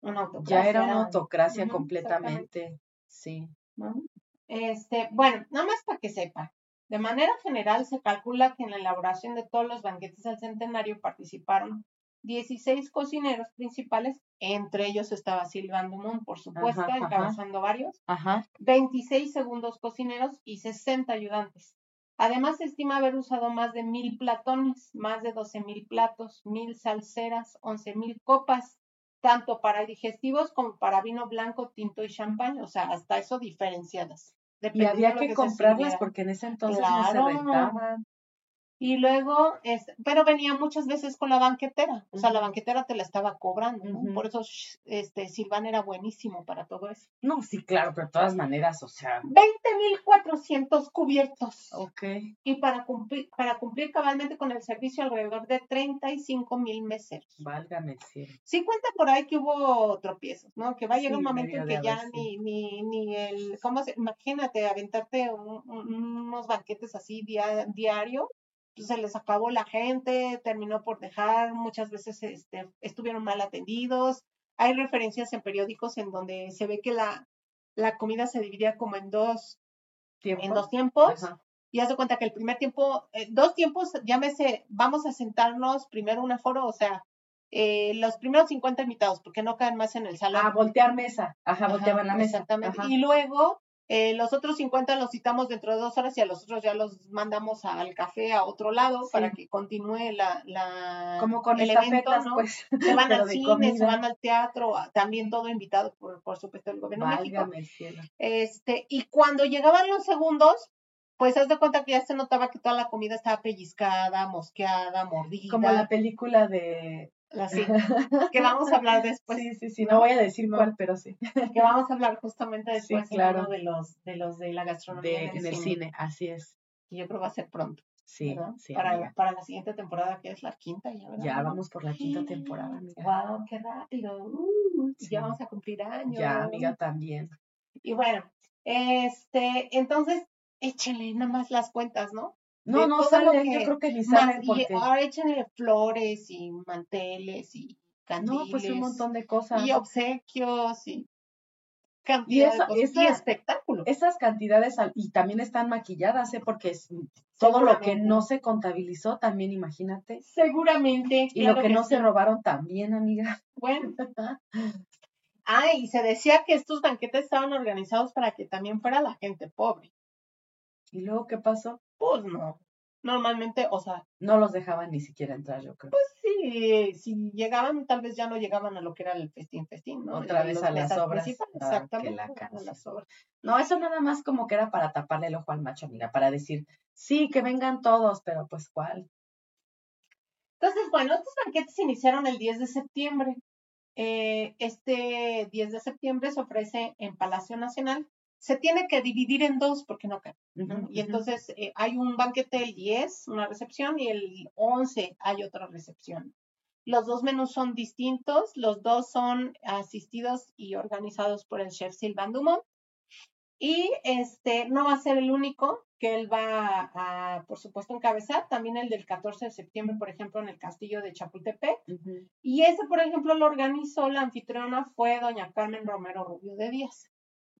una autocracia. ya era una autocracia completamente. Sí. ¿no? Este, bueno, nada más para que sepa. De manera general, se calcula que en la elaboración de todos los banquetes del centenario participaron 16 cocineros principales, entre ellos estaba Silván Dumont, por supuesto, Ajá, ajá. encabezando varios, Ajá. 26 segundos cocineros y 60 ayudantes. Además, se estima haber usado más de mil platones, más de 12 mil platos, mil salseras, 11 mil copas, tanto para digestivos como para vino blanco, tinto y champán, o sea, hasta eso diferenciadas. Y había que se comprarlas porque en ese entonces no se rentaban. Y luego, es, pero venía muchas veces con la banquetera, o sea, la banquetera te la estaba cobrando. Por eso, este, Silván era buenísimo para todo eso. No, sí, claro, pero de todas maneras, o sea, 20.400 cubiertos. ok. Y para cumplir, para cumplir cabalmente con el servicio, alrededor de 35 mil meseros. Válgame cielo. Sí cuenta por ahí que hubo tropiezos, ¿no? Que va a llegar Sí, un momento en que ya ni, ni, ni el, ¿cómo se? Imagínate, aventarte un- un- unos banquetes así dia- diario, pues se les acabó la gente, terminó por dejar, muchas veces este, estuvieron mal atendidos. Hay referencias en periódicos en donde se ve que la, la comida se dividía como en dos, en ¿Tiempo? dos tiempos Ajá. y haz de cuenta que el primer tiempo, eh, dos tiempos, llámese, vamos a sentarnos primero un aforo, o sea, eh, los primeros 50 invitados, porque no caen más en el salón. Ah, voltear mesa. Ajá, Ajá, volteaban la mesa. Exactamente. Ajá. Y luego, eh, los otros 50 los citamos dentro de dos horas y a los otros ya los mandamos al café a otro lado Sí. para que continúe la, la Como con el evento, ¿no? pues. (laughs) Se van al cine, se van al teatro, a- también todo invitado por, por supuesto el gobierno de México. Válgame cielo. Este, y cuando llegaban los segundos, pues haz de cuenta que ya se notaba que toda la comida estaba pellizcada, mosqueada, mordida. Como la película de. (laughs) que vamos a hablar después, sí, sí, sí. No voy a decir No. cuál, pero sí. que vamos a hablar justamente después claro. de los de los de la gastronomía De, en el cine, así es. que yo creo va a ser pronto, Sí, sí. para, amiga. para la siguiente temporada que es la quinta ya, ¿verdad? Ya vamos por la quinta temporada, amiga. Wow, qué rápido. Uh. Ya vamos a cumplir años. Ya, amiga, también. Y bueno, este, entonces échenle nada más las cuentas, ¿no? No, no salen, yo creo que ni salen y porque. ahora échenle flores y manteles y candiles No, pues un montón de cosas. y obsequios y cantidad esa- cosas. y esa- espectáculo. Esas cantidades, y también están maquilladas, ¿eh? Porque es todo lo que no se contabilizó también, imagínate. Seguramente. Y claro lo que no sí. se robaron también, amiga. Bueno. (laughs) Ah, y se decía que estos banquetes estaban organizados para que también fuera la gente pobre. ¿Y luego qué pasó? Pues no. Normalmente, o sea, No los dejaban ni siquiera entrar, yo creo. sí, si llegaban, tal vez ya no llegaban a lo que era el festín festín, ¿no? Otra vez a las obras. Ah, Exactamente. la a canción. las obras. No, eso nada más como que era para taparle el ojo al macho, amiga, para decir, sí, que vengan todos, pero pues cuál. Entonces, bueno, estos banquetes se iniciaron el 10 de septiembre. Eh, este 10 de septiembre se ofrece en Palacio Nacional. Se tiene que dividir en dos porque no cabe. Y entonces eh, hay un banquete el 10, una recepción, y el 11 hay otra recepción. Los dos menús son distintos, los dos son asistidos y organizados por el chef Silvan Dumont. Y este no va a ser el único que él va a, por supuesto, encabezar. También el del 14 de septiembre, por ejemplo, en el castillo de Chapultepec. Y ese, por ejemplo, lo organizó la anfitriona fue doña Carmen Romero Rubio de Díaz,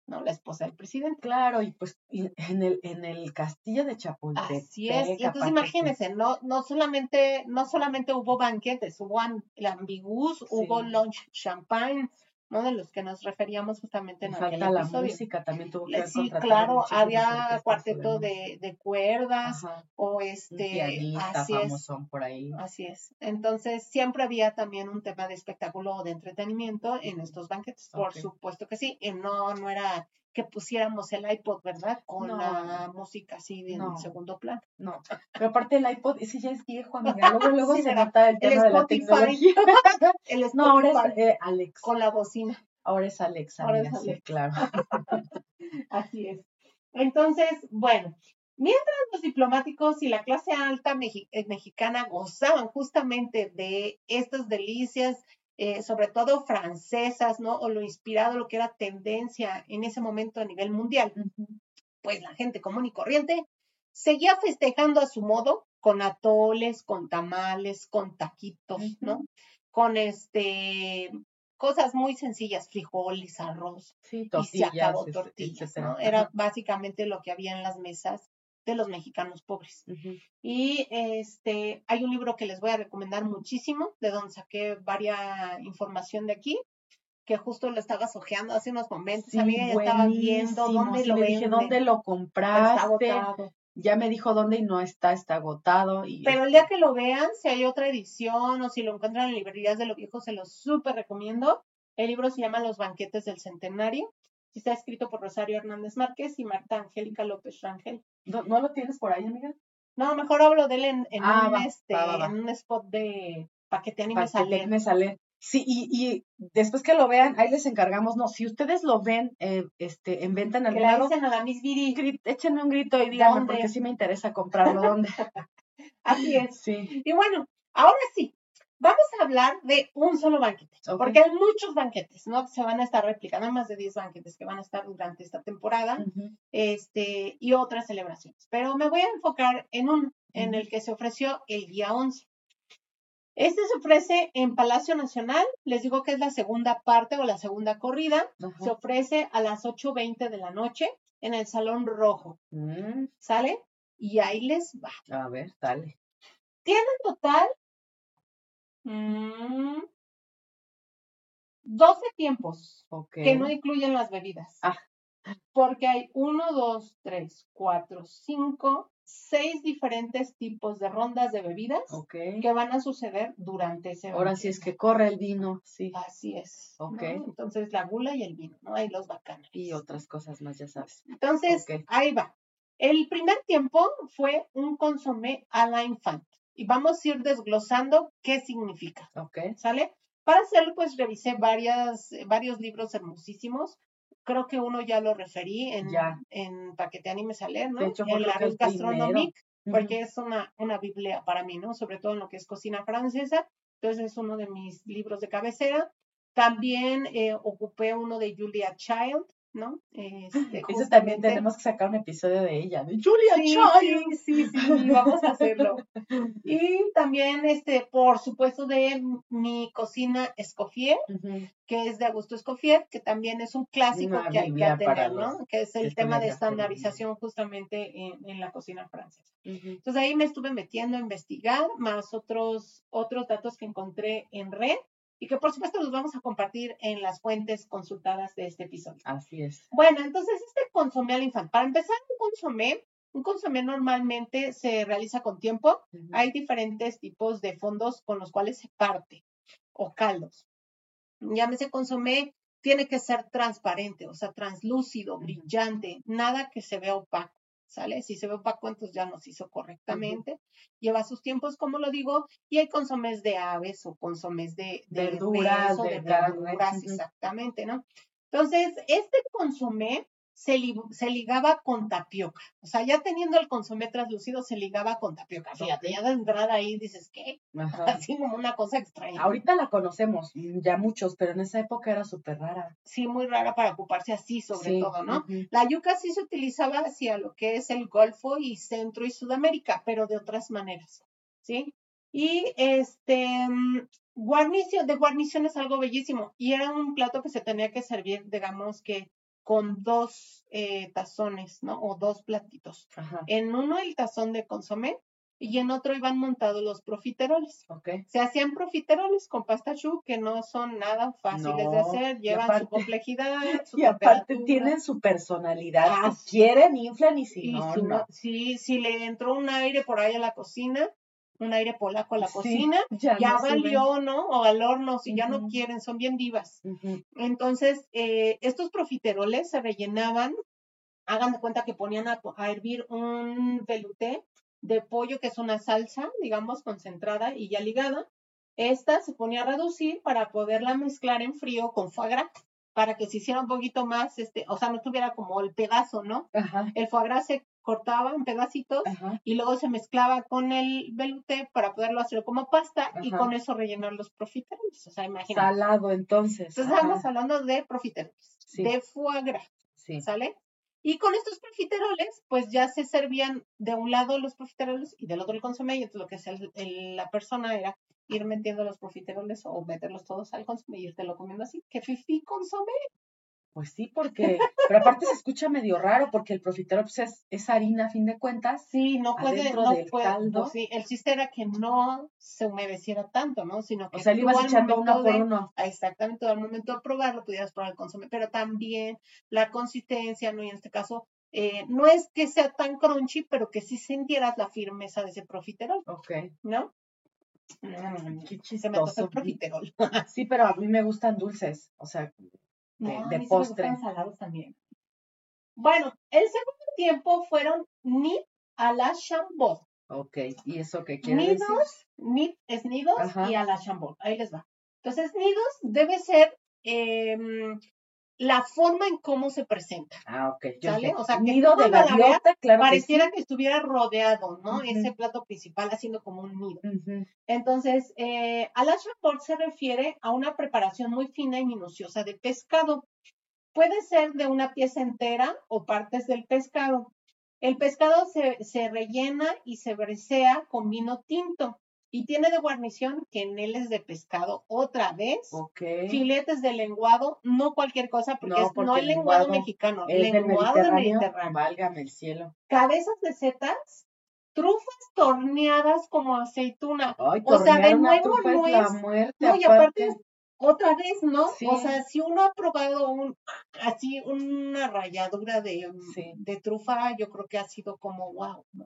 ¿no? La esposa del presidente. Claro, y pues y en el, en el castillo de Chapultepec. Así es. Y entonces imagínense, no, no solamente, no solamente hubo banquetes, hubo am- el ambigús, hubo Sí. lunch champagne, ¿no? De los que nos referíamos justamente en aquel falta la episodio. música, también tuvo que Sí, claro, había cuarteto de, de cuerdas Ajá, o este, así es, por ahí. así es. Entonces siempre había también un tema de espectáculo o de entretenimiento en estos banquetes, por supuesto que sí, y no, no era que pusiéramos el iPod, ¿verdad? Con No. la música así en No. segundo plano. No, pero aparte el iPod, ese ya es viejo, amiga. (laughs) Luego, luego Sí, se nota el El tema de la Spotify. tecnología. (laughs) El No, ahora es Spotify eh, Alex. con la bocina. Ahora es Alex, Ahora amiga, es sí, Alex. claro. (laughs) Así es. Entonces, bueno, mientras los diplomáticos y la clase alta eh, mexicana gozaban justamente de estas delicias, eh, sobre todo francesas, ¿no? O lo inspirado, lo que era tendencia en ese momento a nivel mundial, pues la gente común y corriente seguía festejando a su modo, con atoles, con tamales, con taquitos, ¿no? Con este cosas muy sencillas, frijoles, arroz, Sí, y se acabó tortillas. ¿no? Era básicamente lo que había en las mesas de los mexicanos pobres. Y este, hay un libro que les voy a recomendar muchísimo, de donde saqué varias información de aquí, que justo lo estaba ojeando hace unos momentos, Sí, amiga, ya estaba viendo dónde Sí, lo le dije, ¿dónde lo compraste? Ya me dijo dónde y no está, está agotado. Y Pero el día que lo vean, si hay otra edición o si lo encuentran en librerías de lo viejo, se los súper recomiendo. El libro se llama Los banquetes del centenario. Está escrito por Rosario Hernández Márquez y Marta Angélica López Rangel. ¿No, no lo tienes por ahí, amiga? No, mejor hablo de él en, en Ah, un, va, este, va, va, va. en un spot de Para que te me sale. Sí, y, y después que lo vean, ahí les encargamos, no, si ustedes lo ven eh, este, en venta en Que algún lado, dicen a la Miss Viri. échenme un grito y díganme, ¿Dónde? porque sí me interesa comprarlo. ¿Dónde? (laughs) Así es. Sí. Y bueno, ahora sí, vamos a hablar de un solo banquete, Ok. porque hay muchos banquetes, ¿no? Que se van a estar replicando, hay más de 10 banquetes que van a estar durante esta temporada, Ujú. este, y otras celebraciones. Pero me voy a enfocar en uno, en Ujú. el que se ofreció el día 11. Este se ofrece en Palacio Nacional, les digo que es la segunda parte o la segunda corrida, Ajá. se ofrece a las 8.20 de la noche en el Salón Rojo, Mm, ¿sale? Y ahí les va. a ver, dale. Tiene en total mm, 12 tiempos que no incluyen las bebidas. Ah. Porque hay 1, 2, 3, 4, 5, 6 diferentes tipos de rondas de bebidas que van a suceder durante ese Ahora sí es que corre el vino, sí. Así es. ¿no? Ok. Entonces la gula y el vino, ¿no? Ahí los bacanes. Y otras cosas más, ya sabes. Entonces, ahí va. El primer tiempo fue un consomé a la infant. Y vamos a ir desglosando qué significa, Ok. ¿sale? Para hacerlo, pues revisé varias, varios libros hermosísimos. Creo que uno ya lo referí en, Ya. en Paquete Animes a leer, ¿no? De hecho, el Gastronomique, Ujú. porque es una, una biblia para mí, ¿no? Sobre todo en lo que es cocina francesa. Entonces es uno de mis libros de cabecera. También eh, ocupé uno de Julia Child, ¿no? Este, Ese también tenemos que sacar un episodio de ella, de Julia Sí, Child. sí, sí, sí, vamos a hacerlo. Y también, este, por supuesto, de mi cocina Escoffier, Ujú. que es de Augusto Escoffier, que también es un clásico Una que hay que atender, ¿no? los Que es el tema de estandarización justamente en, en la cocina francesa. Ujú. Entonces ahí me estuve metiendo a investigar, más otros, otros datos que encontré en red y que por supuesto los vamos a compartir en las fuentes consultadas de este episodio. Así es. Bueno, entonces este consomé al infante. Para empezar, un consomé, un consomé normalmente se realiza con tiempo. Hay diferentes tipos de fondos con los cuales se parte o caldos. Llámese consomé, tiene que ser transparente, o sea, translúcido, brillante, nada que se vea opaco, ¿sale? Si se ve opaco, entonces ya nos hizo correctamente. Lleva sus tiempos, como lo digo, y hay consomés de aves o consomés de, de Verduras, de de verduras, exactamente, ¿no? Entonces, este consomé se, li- se ligaba con tapioca. O sea, ya teniendo el consomé translúcido, se ligaba con tapioca. Fíjate, ya de entrada ahí dices, ¿qué? Ajá. (laughs) Así como una cosa extraña. Ahorita la conocemos, mm, ya muchos, pero en esa época era súper rara. Sí, muy rara para ocuparse así, sobre Sí, todo, ¿no? La yuca sí se utilizaba hacia lo que es el Golfo y Centro y Sudamérica, pero de otras maneras, ¿sí? Y este, mm, guarnición, de guarnición es algo bellísimo. Y era un plato que se tenía que servir, digamos que con dos eh, tazones, ¿no? O dos platitos. Ajá. En uno el tazón de consomé y en otro iban montados los profiteroles. Se hacían profiteroles con pasta choux que no son nada fáciles de hacer, llevan su complejidad, (laughs) su Y aparte tienen su personalidad. Ah, Si quieren, inflan y si y no. no- si, si le entró un aire por ahí a la cocina, un aire polaco a la Sí, cocina, ya no valió, ¿no? O al horno, si ya no quieren, son bien divas. Entonces, eh, estos profiteroles se rellenaban, hagan de cuenta que ponían a, a hervir un velouté de pollo, que es una salsa, digamos, concentrada y ya ligada. Esta se ponía a reducir para poderla mezclar en frío con foie gras, para que se hiciera un poquito más, este, o sea, no tuviera como el pedazo, ¿no? Ajá, El foie gras se cortaba en pedacitos ajá. y luego se mezclaba con el velouté para poderlo hacer como pasta y con eso rellenar los profiteroles. O sea, imagínate. Salado, entonces. Entonces estamos hablando de profiteroles, Sí. de foie gras, Sí. ¿sale? Y con estos profiteroles, pues ya se servían de un lado los profiteroles y del otro el consomé, y entonces lo que hacía el- el- la persona era ir metiendo los profiteroles o meterlos todos al consomé y irte lo comiendo así. ¡Qué fifí consomé! Pues sí, porque, pero aparte se escucha medio raro porque el profiterol pues, es, es harina a fin de cuentas. Sí, no puede, no del puede, caldo. pues sí, el chiste era que no se humedeciera tanto, ¿no? Sino que O sea, le ibas echando uno por de- uno. exactamente al momento de probarlo pudieras probar el consomé, pero también la consistencia, ¿no? Y en este caso, eh, no es que sea tan crunchy, pero que sí sintieras la firmeza de ese profiterol, Ok. ¿no? Mm, Qué se me antoja chistoso. el profiterol. (laughs) Sí, pero a mí me gustan dulces. O sea, No, de- a sí me postre. gustan salados también. Bueno, el segundo tiempo fueron nid a la chambord. ok. ¿Y eso qué quiere decir? Nidos, nid es nidos Ajá. y a la chambord. Ahí les va. Entonces, nidos debe ser em, la forma en cómo se presenta. Ah, ok. Yo ¿Sale? O sea, que nido de gaviota, claro que sí. Pareciera que estuviera rodeado, ¿no? Ese plato principal haciendo como un nido. Entonces, eh, a la chambord se refiere a una preparación muy fina y minuciosa de pescado. Puede ser de una pieza entera o partes del pescado. El pescado se, se rellena y se brecea con vino tinto y tiene de guarnición queneles de pescado otra vez, filetes de lenguado, no cualquier cosa, porque No, es porque no el el lenguado, lenguado mexicano, Es del lenguado del Mediterráneo. Mediterráneo. Válgame el cielo. Cabezas de setas, trufas torneadas como aceituna. Ay, O sea, de nuevo no es muerte. No, y aparte, otra vez, ¿no? Sí. O sea, si uno ha probado un, así una ralladura de, Sí. de trufa, yo creo que ha sido como wow, ¿no?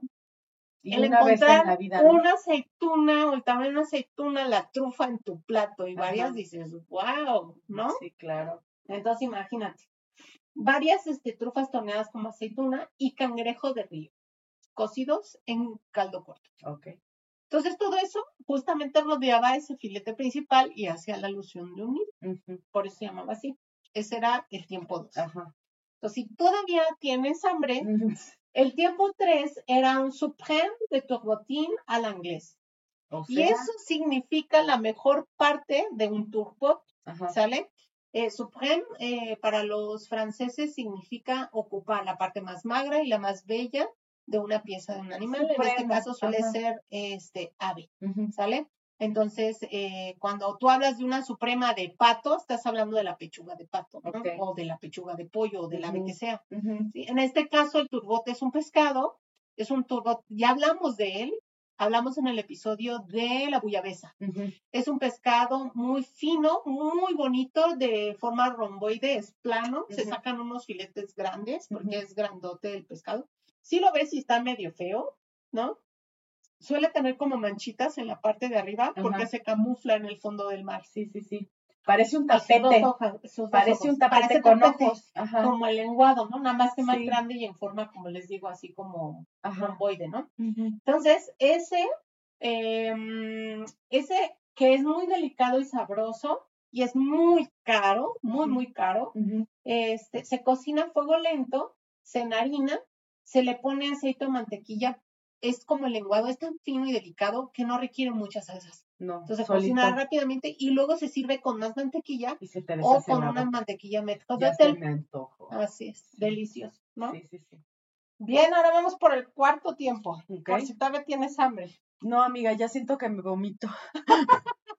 Y el una vez en encontrar la vida, ¿no? una aceituna o el tamaño de una aceituna, la trufa en tu plato y varias Ajá. dices, wow, ¿no? Sí, claro. Entonces imagínate, varias este, trufas torneadas como aceituna y cangrejo de río, cocidos en caldo corto. Ok. Entonces todo eso justamente rodeaba ese filete principal y hacía la alusión de un nido, por eso se llamaba así. Ese era el tiempo 2. Ajá. Entonces, si todavía tienes hambre, el tiempo 3 era un supreme de turbotín al inglés. O Y eso significa la mejor parte de un turbot, ajá. ¿sale? Eh, supreme eh, para los franceses significa ocupar la parte más magra y la más bella de una pieza de un animal. en este caso suele ajá. ser este ave, ¿sale? Entonces, eh, cuando tú hablas de una suprema de pato, estás hablando de la pechuga de pato, ¿no? O de la pechuga de pollo, o del ave Ujú. que sea. ¿sí? En este caso, el turbote es un pescado, es un turbot, ya hablamos de él, hablamos en el episodio de la bullabesa. Es un pescado muy fino, muy bonito, de forma romboide, es plano, se sacan unos filetes grandes porque es grandote el pescado. Si lo ves y está medio feo, ¿no? Suele tener como manchitas en la parte de arriba porque se camufla en el fondo del mar. Sí, sí, sí. Parece un dos tapete. hojas- dos Parece ojos. un tapete Parece con tapete, ojos. Ajá. Como el lenguado, ¿no? Nada más que más Sí. grande y en forma, como les digo, así como romboide, ¿no? Entonces, ese, em, ese que es muy delicado y sabroso y es muy caro, muy, muy caro, este, se cocina a fuego lento, se enharina, se le pone aceite o mantequilla, es como el lenguado, es tan fino y delicado que no requiere muchas salsas. No, Entonces cocina rápidamente y luego se sirve con más mantequilla Y se te o con una mantequilla médico de Ya se hotel. me antojo. Así es, delicioso, ¿no? Sí, sí, sí. Bien, ahora vamos por el cuarto tiempo. Por si todavía tienes hambre. No, amiga, ya siento que me vomito. (laughs)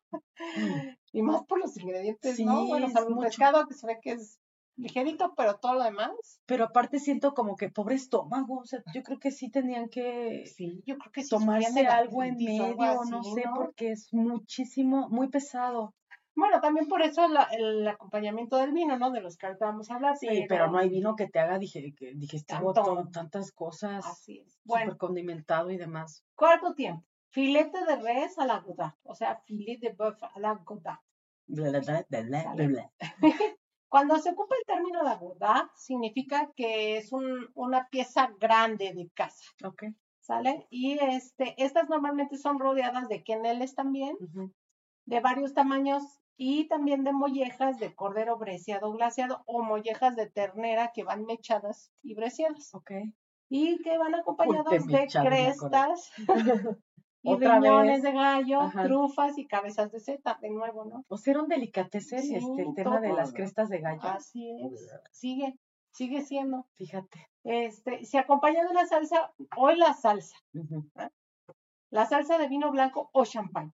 Y más por los ingredientes, Sí, ¿no? Bueno, salvo pescado que se ve que es ligerito, pero todo lo demás. Pero aparte siento como que pobre estómago. O sea, yo creo que sí tenían que Sí, yo creo que sí sufrían tomarse algo en medio, no sé, ¿no? porque es muchísimo, muy pesado. Bueno, también por eso la- el acompañamiento del vino, ¿no? De los que ahorita vamos a hablar. Sí, pero no hay vino que te haga digestivo Tanto. to- tantas cosas, Así es. súper Bueno, condimentado y demás. cuarto tiempo. filete de res a la gouda, o sea, filet de bœuf a la gouda. Bla, bla, bla, bla, bla, Sale. bla. Cuando se ocupa el término de gouda, significa que es un- una pieza grande de casa, Ok. ¿sale? Y este, estas normalmente son rodeadas de queneles también, de varios tamaños y también de mollejas de cordero breciado glaseado o mollejas de ternera que van mechadas y breciadas Ok. y que van acompañados de mechado, crestas (laughs) y Otra riñones vez. de gallo, Ajá. trufas y cabezas de seta, de nuevo, ¿no? O sea, era un delicatessen Sí, este, el tema de las crestas de gallo. Así es, sigue, sigue siendo. Fíjate. Este, se acompaña de una salsa, hoy la salsa, Ujú. la salsa de vino blanco o champán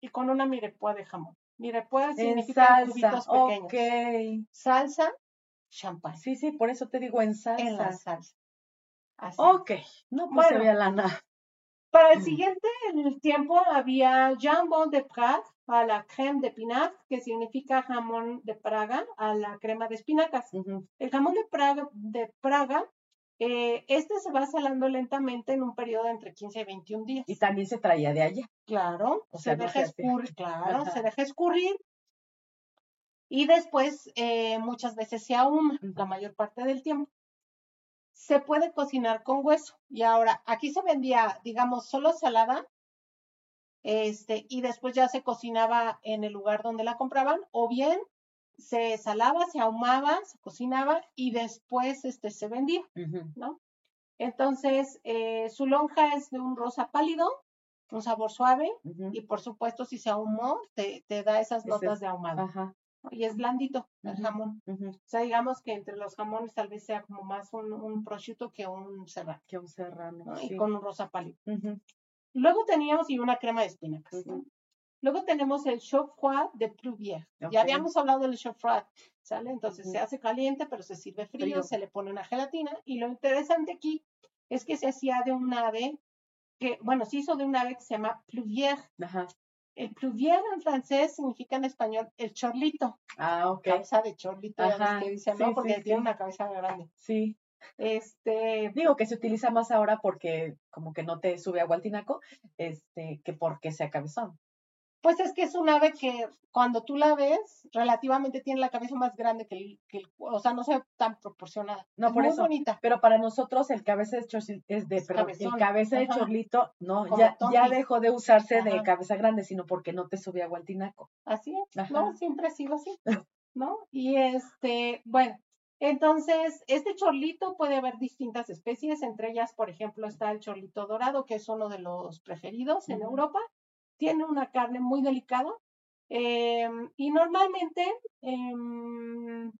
y con una mirepoix de jamón. Mirepoix En significa salsa. cubitos pequeños. Ok. Salsa, champán. Sí, sí, por eso te digo en salsa. en la salsa. Así. Ok. No, pues se Bueno. veía lana. Para el siguiente en el tiempo había jambon de Prague a la crème de pinard, que significa jamón de Praga a la crema de espinacas. El jamón de Praga, de Praga eh, este se va salando lentamente en un periodo de entre 15 y 21 días. Y también se traía de allá. Claro, O se sea, no deja se escurrir, claro, Ajá. se deja escurrir. Y después eh, muchas veces se ahuma, la mayor parte del tiempo. Se puede cocinar con hueso. Y ahora, aquí se vendía, digamos, solo salada, este, y después ya se cocinaba en el lugar donde la compraban, o bien se salaba, se ahumaba, se cocinaba y después este, se vendía. ¿no? Entonces, eh, su lonja es de un rosa pálido, un sabor suave, y por supuesto, si se ahumó, te, te da esas notas de ahumado. Ajá. Y es blandito el jamón. ujú. O sea, digamos que entre los jamones tal vez sea como más un, un prosciutto que un serrano, Que un serrano. ¿no? sí. Y con un rosa pálido. Luego teníamos y una crema de espinacas. Luego tenemos el chaud de Pluvier. Ok. Ya habíamos hablado del chaud ¿sale? Entonces se hace caliente, pero se sirve frío, Frío. se le pone una gelatina. Y lo interesante aquí es que se hacía de un ave que, bueno, se hizo de un ave que se llama Pluvier. Ajá. El Pluvier en francés significa en español el chorlito, Ah, ok. cabeza de chorlito, Ajá, que dicen, sí, ¿no? Porque sí, tiene sí. una cabeza grande. Sí. Este, Digo que se utiliza más ahora porque como que no te sube agua al tinaco, este, que porque sea cabezón. Pues es que es un ave que cuando tú la ves, relativamente tiene la cabeza más grande que el, que el o sea, no se ve tan proporcionada. No, es por muy eso. bonita. Pero para nosotros el cabeza de chorlito es de, Es perdón, el cabeza de chorlito, no, Como ya, dejó de usarse de cabeza grande, sino porque no te sube agua al tinaco. Así es, Ajá. ¿no? Siempre ha sido así, (laughs) ¿no? Y este, bueno, entonces, este chorlito puede haber distintas especies, entre ellas, por ejemplo, está el chorlito dorado, que es uno de los preferidos en. Europa. Tiene una carne muy delicada em, y normalmente em,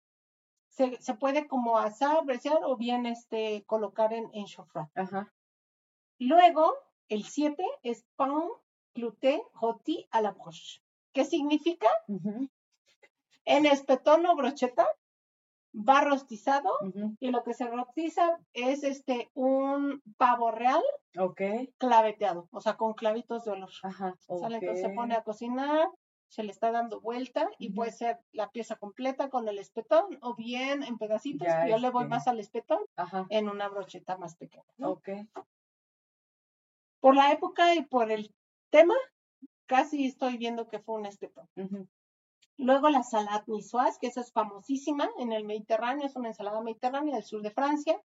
se, se puede como asar, breciar o bien este, colocar en, en. Luego, el 7 es pain clouté rôti à la broche. ¿Qué significa? En espetón o brocheta va rostizado y lo que se rostiza es este un pavo real claveteado, o sea, con clavitos de olor. Ajá. ¿Sale? Entonces se pone a cocinar, se le está dando vuelta y puede ser la pieza completa con el espetón o bien en pedacitos. Ya, Yo le voy este. más al espetón Ajá. en una brocheta más pequeña. Por la época y por el tema, casi estoy viendo que fue un espetón. Luego la salade niçoise, que esa es famosísima en el Mediterráneo, es una ensalada mediterránea del sur de Francia.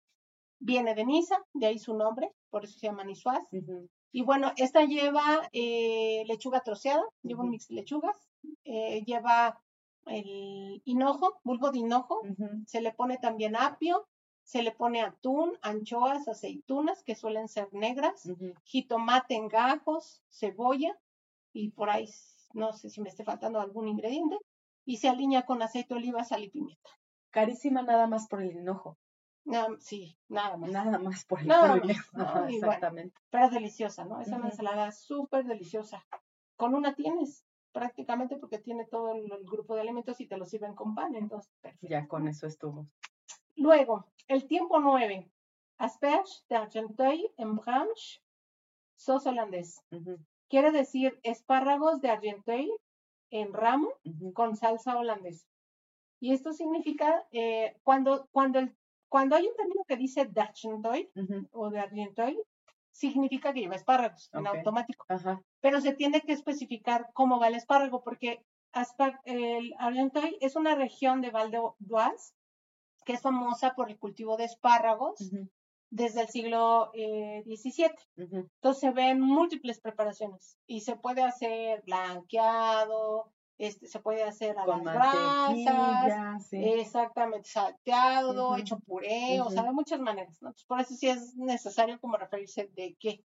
Viene de Niza, de ahí su nombre, por eso se llama niçoise. Y bueno, esta lleva eh, lechuga troceada, lleva un mix de lechugas, eh, lleva el hinojo, bulbo de hinojo, se le pone también apio, se le pone atún, anchoas, aceitunas, que suelen ser negras, jitomate en gajos, cebolla y por ahí no sé si me esté faltando algún ingrediente y se alinea con aceite de oliva, sal y pimienta. Carísima nada más por el hinojo. Nada- sí, nada más. Nada más por el Nada por el más, (laughs) hinojo. ¿no? Ajá, Y bueno. exactamente. Pero es deliciosa, ¿no? Es una ensalada súper deliciosa. Con una tienes prácticamente porque tiene todo el, el grupo de alimentos y te lo sirven con pan, entonces perfecto. Ya con eso estuvo. Luego, el tiempo 9. Asperge d'Argenteuil en branche, sauce holandés. Quiere decir espárragos de Argenteuil en ramo con salsa holandesa. Y esto significa, eh, cuando, cuando, el, cuando hay un término que dice d'Argenteuil ujú, o de Argenteuil, significa que lleva espárragos en Ok. automático. Ajá. Pero se tiene que especificar cómo va el espárrago, porque Aspar- el Argenteuil es una región de Val d'Oise que es famosa por el cultivo de espárragos desde el siglo eh, XVII. ujú, Entonces se ven múltiples preparaciones y se puede hacer blanqueado, este, se puede hacer a Con las brasas, sí. exactamente salteado, hecho puré, o sea, de muchas maneras, ¿no? Entonces, por eso sí es necesario como referirse de qué.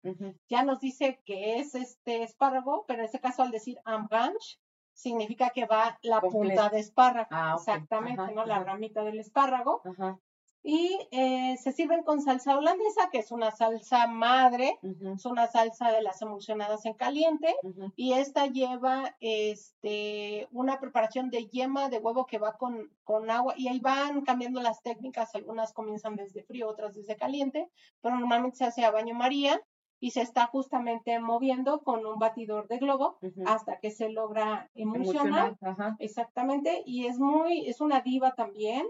Ya nos dice que es este espárrago, pero en este caso al decir en branche, significa que va la punta de espárrago, Ah, exactamente, Ajá, ¿no? La ramita del espárrago. Ajá. Y eh, se sirven con salsa holandesa, que es una salsa madre, es una salsa de las emulsionadas en caliente y esta lleva este una preparación de yema de huevo que va con, con agua y ahí van cambiando las técnicas, algunas comienzan desde frío, otras desde caliente, pero normalmente se hace a baño María y se está justamente moviendo con un batidor de globo hasta que se logra emulsionar. Exactamente, y es muy, es una diva también,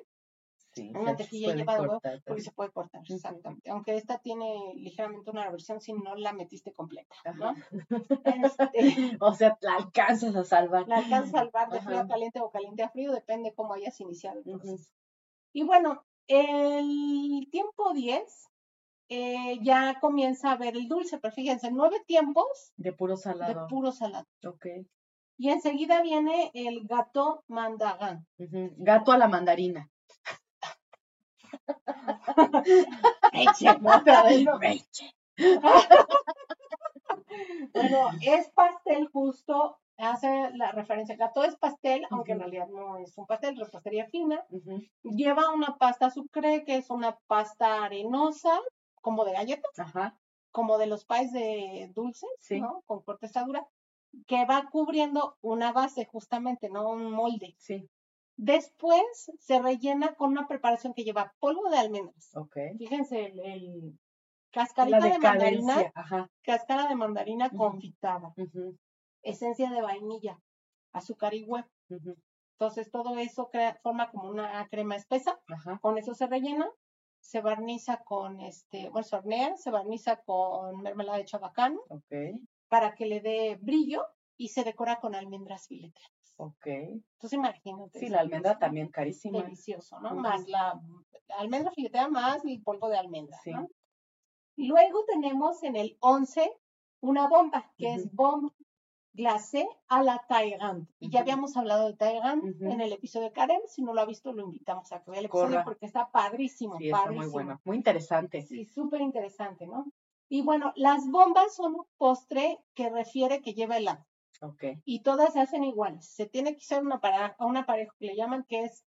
Sí, una puede lleva de huevo, porque se puede cortar, exactamente. Aunque esta tiene ligeramente una versión si no la metiste completa. Este, (laughs) O sea, la alcanzas a salvar. la alcanzas a salvar de frío a caliente o caliente a frío, depende cómo hayas iniciado el proceso. Y bueno, el tiempo 10 eh, ya comienza a ver el dulce, pero fíjense, nueve tiempos De puro de salado. puro salado. Ok. Y enseguida viene el gato mandarin. Ujú. Gato a la mandarina. Otra vez, ¿no? Bueno, es pastel justo, hace la referencia. Gato es pastel, aunque en realidad no es un pastel, es repostería fina. Lleva una pasta sucre, que es una pasta arenosa, como de galletas, Ajá. como de los paes de dulces, Sí. ¿no? Con cortezadura, que va cubriendo una base, justamente, ¿no? Un molde. Sí. Después se rellena con una preparación que lleva polvo de almendras. Fíjense, el, cascarita de mandarina. Ajá. cáscara de mandarina confitada, esencia de vainilla, azúcar y huevo. Entonces todo eso crea- forma como una crema espesa. Ajá. Con eso se rellena, se barniza con este, bueno, se hornea, se barniza con mermelada de chabacano Ok. para que le dé brillo y se decora con almendras fileteadas. Ok. Entonces imagínate. Sí, la almendra también carísima. Delicioso, ¿no? Más la, la almendra fileteada más el polvo de almendra, Sí. ¿no? Luego tenemos en el 11 una bomba, que es bomba glacé a la Taigan. Y ya habíamos hablado de Taigan en el episodio de Karen. Si no lo ha visto, lo invitamos a que vea el episodio Corra. porque está padrísimo, Sí, está muy bueno. Muy interesante. Sí, súper interesante, ¿no? Y bueno, las bombas son un postre que refiere que lleva helado Ok. y todas se hacen iguales. Se tiene que usar una para, a una pareja que le llaman que es,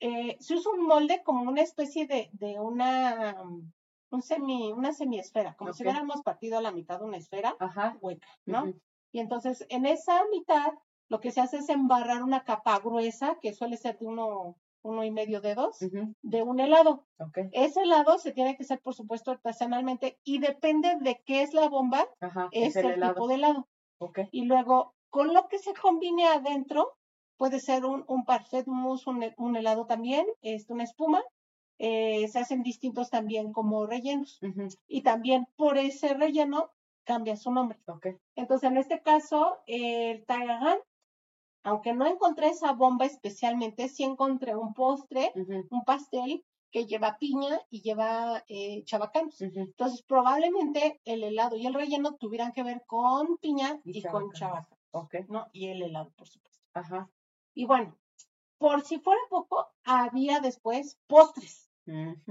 eh, se usa un molde como una especie de, de una, um, un semi, una semiesfera, como si hubiéramos partido a la mitad de una esfera Ajá. hueca, ¿no? Y entonces en esa mitad lo que se hace es embarrar una capa gruesa, que suele ser de uno, uno y medio dedos, Ujú. de un helado. Ok. Ese helado se tiene que hacer, por supuesto, artesanalmente y depende de qué es la bomba, Ajá. es, el tipo de helado. Ok. Y luego, con lo que se combine adentro, puede ser un, un parfait mousse, un, un helado también, este, una espuma. eh, se hacen distintos también como rellenos. Y también por ese relleno cambia su nombre. Ok. Entonces, en este caso, el Tagahan, aunque no encontré esa bomba especialmente, sí encontré un postre, un pastel que lleva piña y lleva eh. Entonces, probablemente el helado y el relleno tuvieran que ver con piña Y y, con chabacanos. chabacanos, Ok. ¿no? Y el helado, por supuesto. Ajá. Y bueno, por si fuera poco, había después postres.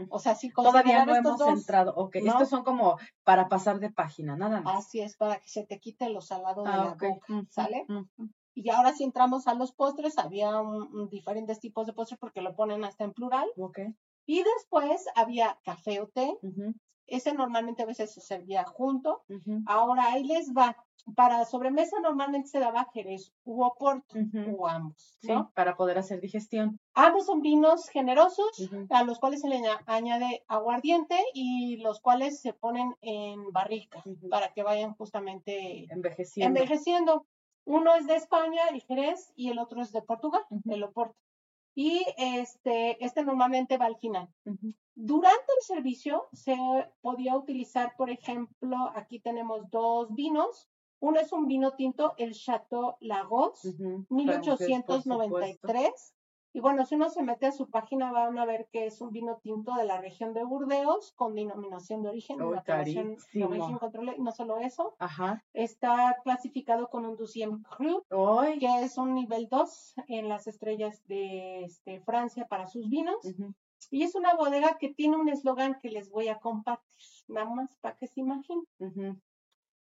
O sea, si Todavía no estos hemos dos, entrado. Ok. ¿no? Estos son como para pasar de página, nada más. así es, para que se te quite lo salado de Ah, la ok. boca, ¿sale? Y ahora si entramos a los postres, había un- un diferentes tipos de postres porque lo ponen hasta en plural. Ok. Y después había café o té. Ese normalmente a veces se servía junto. Ahora ahí les va. Para sobremesa normalmente se daba jerez u oporto ujú. o ambos, Sí, para poder hacer digestión. Ambos son vinos generosos a los cuales se le aña- añade aguardiente y los cuales se ponen en barrica para que vayan justamente Envejeciendo. envejeciendo. Uno es de España, el Jerez, y el otro es de Portugal, el Oporto. Y este, este normalmente va al final. Durante el servicio se podía utilizar, por ejemplo, aquí tenemos dos vinos. Uno es un vino tinto, el Chateau Lagos, por supuesto. 1893. Y bueno, si uno se mete a su página van a ver que es un vino tinto de la región de Burdeos con denominación de origen, apelación de origen controlada. Y no solo eso, Ajá. está clasificado con un Deuxième Cru, que es un nivel 2 en las estrellas de este, Francia para sus vinos. Y es una bodega que tiene un eslogan que les voy a compartir, nada más para que se imaginen.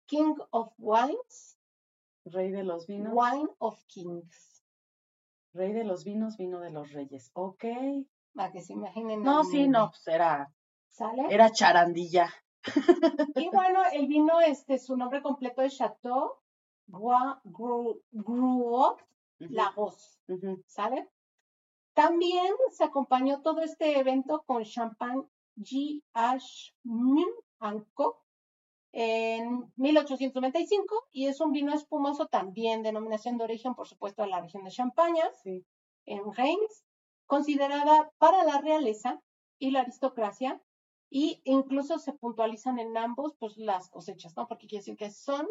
King of Wines, Rey de los vinos. Wine of Kings. Rey de los vinos, vino de los reyes. Ok. Para que se imaginen. No, sí, no, pues era, ¿Sale? era charandilla. Y (laughs) bueno, el vino, este, su nombre completo es Chateau Gru- Gruot Ujú, Lagos. ujú. ¿Sale? También se acompañó todo este evento con champán G.H. Co. en 1895 y es un vino espumoso también denominación de origen, por supuesto, de la región de Champaña, Sí. en Reims, considerada para la realeza y la aristocracia y incluso se puntualizan en ambos pues las cosechas, ¿no? Porque quiere decir que son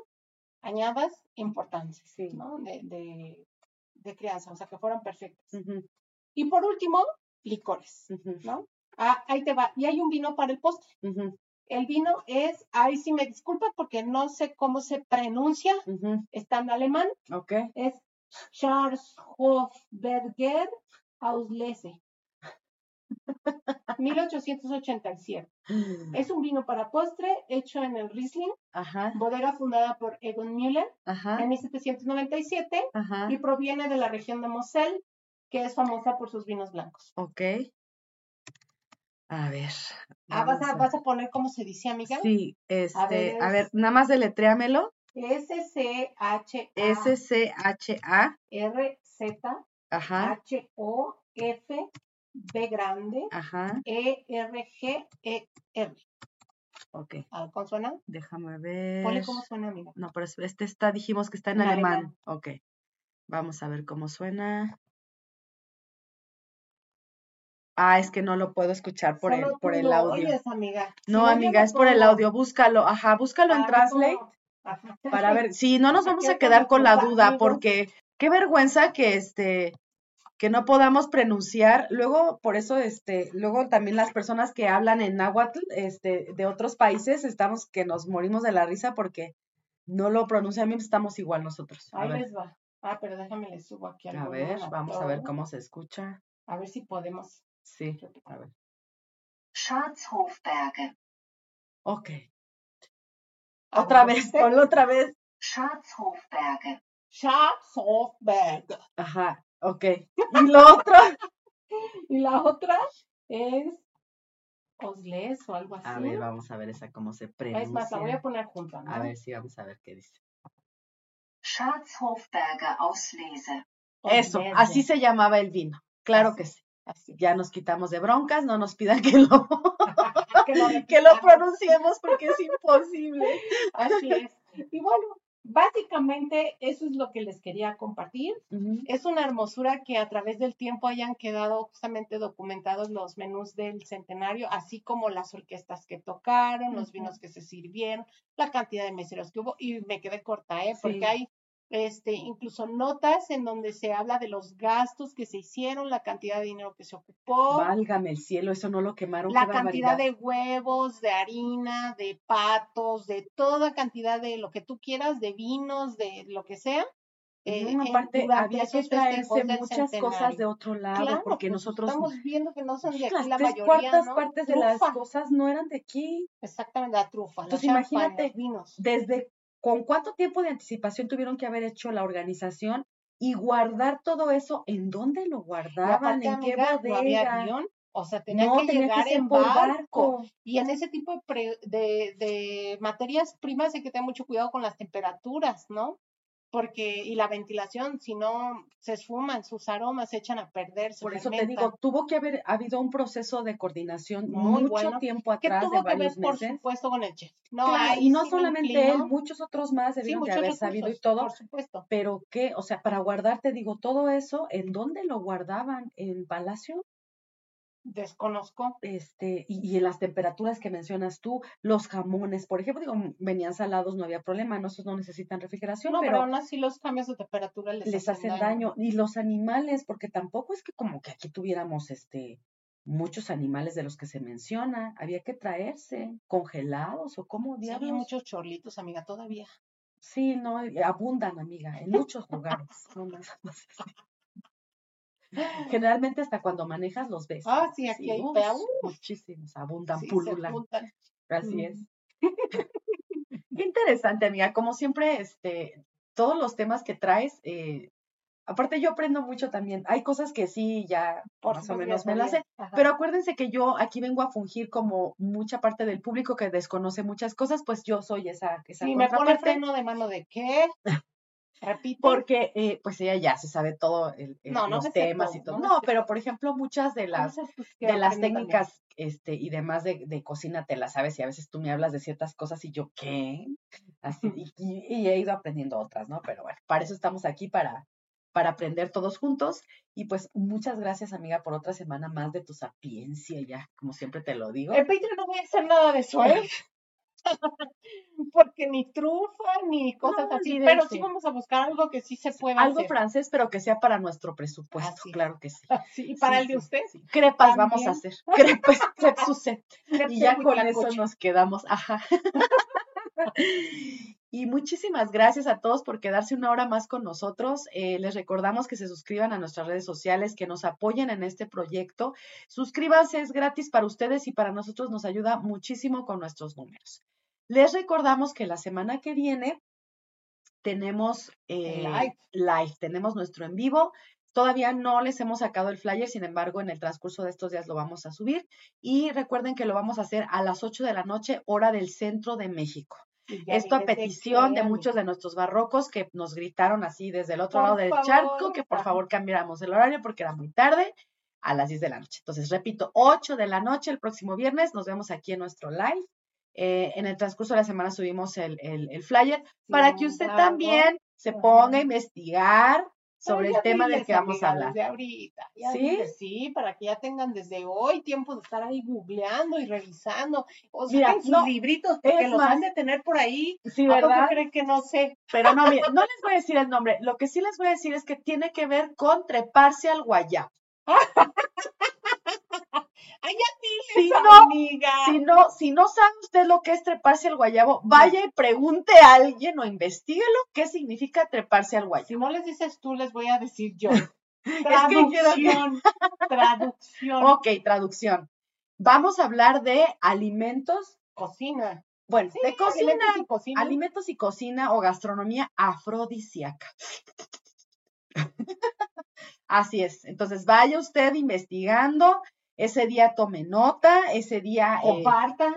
añadas importantes, Sí. ¿no? De, de, de crianza, o sea, que fueran perfectas. Ujú, Y por último, licores, ¿no? Ah, ahí te va. Y hay un vino para el postre. El vino es, ahí sí me disculpa porque no sé cómo se pronuncia, está en alemán, Ok. es Charles Hofberger Auslese. (laughs) 1887. Es un vino para postre hecho en el Riesling, Ajá, bodega fundada por Egon Müller ajá, en 1797 ajá. y proviene de la región de Moselle, que es famosa por sus vinos blancos. Ok. A ver. Ah, ¿vas a, vas a poner cómo se dice, amiga? Sí, este, a ver, nada más deletréamelo. S-C-H-A-R-Z S-C-H-A, ajá, H-O-F B grande ajá, E E-R-G-E-R. ok. A ver, ¿Cómo suena? Déjame ver. Ponle cómo suena, amiga. No, pero es- este está, dijimos que está en En alemán. alemán. Ok. Vamos a ver cómo suena. Ah, es que no lo puedo escuchar por el, por el audio. oyes, amiga. Si No, amiga, es por el audio. Búscalo, ajá, búscalo en Translate. Ajá. para ver. Sí, no nos (laughs) vamos a quedar con la duda, porque qué vergüenza que este que no podamos pronunciar. Luego, por eso, este, luego también las personas que hablan en náhuatl, este, de otros países, estamos que nos morimos de la risa porque no lo pronuncian bien, estamos igual nosotros. A Ahí ver, les va. Ah, pero déjame les subo aquí a volumen ver, vamos a ver cómo se escucha. A ver si podemos. Sí, a ver. Schatzhofberge. Ok. Otra ¿lo vez, ponlo otra vez. Schatzhofberge. Schatzhofberg. Ajá, ok. Y lo otro. (laughs) Y la otra es Osles o algo así. A ver, vamos a ver esa cómo se es más, la voy a pronuncia. poner junta, ¿no? A ver, sí, vamos a ver qué dice. Schatzhofberge Auslese. Eso, así se llamaba el vino. Claro que sí. Así. Ya nos quitamos de broncas, no nos pidan que lo, (laughs) Que lo (laughs) que lo repitamos. pronunciemos porque es imposible. Así es. Y bueno, básicamente eso es lo que les quería compartir. Es una hermosura que a través del tiempo hayan quedado justamente documentados los menús del centenario, así como las orquestas que tocaron, los vinos que se sirvieron, la cantidad de meseros que hubo, y me quedé corta, ¿eh? Porque hay este, incluso notas en donde se habla de los gastos que se hicieron, la cantidad de dinero que se ocupó, Válgame el cielo, eso no lo quemaron. la cantidad barbaridad. de huevos, de harina, de patos, de toda cantidad de lo que tú quieras, de vinos, de lo que sea. eh, No, aparte, había que traerse muchas cosas de otro lado, Claro, porque pues, nosotros estamos viendo que no son de aquí las la tres mayoría, cuartas ¿no? partes de las cosas no eran de aquí. Exactamente, la trufa, Entonces, imagínate, los vinos. Desde con cuánto tiempo de anticipación tuvieron que haber hecho la organización y guardar todo eso, ¿en dónde lo guardaban? ¿En qué amiga, no había guion, o sea, tenía No, que tenía llegar que en barco. barco. Y en ese tipo de, pre- de, de materias primas hay que tener mucho cuidado con las temperaturas, ¿no? Porque y la ventilación, si no se esfuman, sus aromas se echan a perder. se Por eso te digo, tuvo que haber habido un proceso de coordinación Muy mucho bueno, tiempo atrás, de tuvo que ver, varios por meses. supuesto, con el chef. No, Claro, y no sí solamente él, muchos otros más Sí, debieron de haber sabido y todo, Por supuesto. pero que, o sea, para guardar, te digo, todo eso, ¿en dónde lo guardaban? ¿En Palacio? Desconozco. Este, y, y en las temperaturas que mencionas tú, los jamones, por ejemplo, digo, venían salados, no había problema, no, esos no necesitan refrigeración, No, pero pero aún así los cambios de temperatura les, les hacen daño. Y los animales, porque tampoco es que como que aquí tuviéramos este muchos animales de los que se menciona, había que traerse congelados o como Sí, había diablos. muchos chorlitos, amiga, todavía. Sí, no, abundan, amiga, en muchos lugares. no nada más así. Generalmente hasta cuando manejas los ves. Ah, sí, aquí hay uf, pea- uf. muchísimos, abundan, Sí, pululan. Así Mm. es. (laughs) Qué interesante, amiga. Como siempre, este, todos los temas que traes, eh, aparte yo aprendo mucho también. Hay cosas que sí ya Por más o menos me las sé, pero acuérdense que yo aquí vengo a fungir como mucha parte del público que desconoce muchas cosas, pues yo soy esa, esa Sí, me pone freno de mano de qué. Repite. porque eh, pues ella ya se sabe todo el- el- No, no los temas todo, y todo. no pero por ejemplo, muchas de las de las también. técnicas este, y demás de, de cocina te las sabes y a veces tú me hablas de ciertas cosas y yo, ¿qué? Así, (laughs) y, y- y he ido aprendiendo otras, ¿no? Pero bueno, para eso estamos aquí, para, para aprender todos juntos. Y pues muchas gracias, amiga, por otra semana más de tu sapiencia, ya, como siempre te lo digo. En Patreon no voy a hacer nada de eso, ¿eh? (laughs) (laughs) (laughs) Porque ni trufa ni cosas No, así. olvídense. Pero sí vamos a buscar algo que sí se pueda Algo hacer. francés, pero que sea para nuestro presupuesto, Así claro que sí. (laughs) Y para Sí, el de usted. sí. Crepas vamos a hacer. (laughs) Crepes Suzette. Y ya con eso nos quedamos. Ajá. (laughs) Y muchísimas gracias a todos por quedarse una hora más con nosotros. Eh, les recordamos que se suscriban a nuestras redes sociales, que nos apoyen en este proyecto. Suscríbanse, es gratis para ustedes y para nosotros nos ayuda muchísimo con nuestros números. Les recordamos que la semana que viene tenemos eh, live. live, tenemos nuestro en vivo. Todavía no les hemos sacado el flyer, sin embargo, en el transcurso de estos días lo vamos a subir. Y recuerden que lo vamos a hacer a las 8 de la noche, hora del centro de México. Esto a dije, ¿de petición de muchos de nuestros barrocos que nos gritaron así desde el otro Por lado del favor, charco que por favor cambiáramos el horario porque era muy tarde a las 10 de la noche. Entonces, repito, 8 de la noche el próximo viernes. Nos vemos aquí en nuestro live. Eh, en el transcurso de la semana subimos el, el- el flyer para que usted también se ponga a investigar sobre el tema del que vamos a hablar. Desde ahorita. ya ¿Sí? sí, para que ya tengan desde hoy tiempo de estar ahí googleando y revisando. O Mira, saquen sus no, libritos, porque los más, han de tener por ahí. Sí, ¿A poco ¿verdad? creen que no sé? Pero no, mire, no les voy a decir el nombre. Lo que sí les voy a decir es que tiene que ver con treparse al guayabo. (laughs) ¡Ay, ya diles, Si no, amiga! Si no, si no sabe usted lo que es treparse al guayabo, vaya y pregunte a alguien o investiguelo qué significa treparse al Si guayabo. no les dices tú, les voy a decir yo. (laughs) que que- Traducción. (laughs) Traducción. Ok, traducción. Vamos a hablar de alimentos, Cocina. bueno, Sí, de cocina, alimentos y cocina. alimentos y cocina o gastronomía afrodisíaca. (laughs) Así es. Entonces vaya usted investigando. Ese día tome nota, ese día eh, Comparta.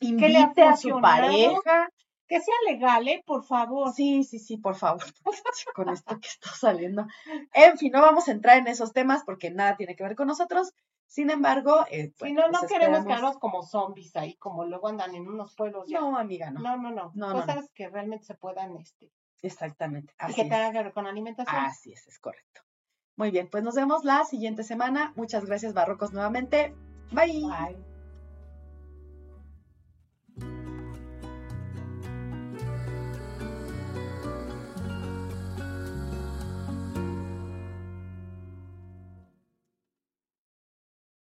le ha invite a su pareja. Que sea legal, ¿eh? Por favor. Sí, sí, sí, por favor, (laughs) con esto que está saliendo. En fin, no vamos a entrar en esos temas porque nada tiene que ver con nosotros. Sin embargo, eh, Si bueno, no, no pues queremos esperamos- quedarnos como zombies ahí, como luego andan en unos pueblos ya. No, amiga, no. no, no. no. No, no, no. Cosas que realmente se puedan, este, Exactamente. y Así que es. tengan que ver con alimentación. Así es, es correcto. Muy bien, pues nos vemos la siguiente semana. Muchas gracias, Barrocos, nuevamente. Bye. Bye.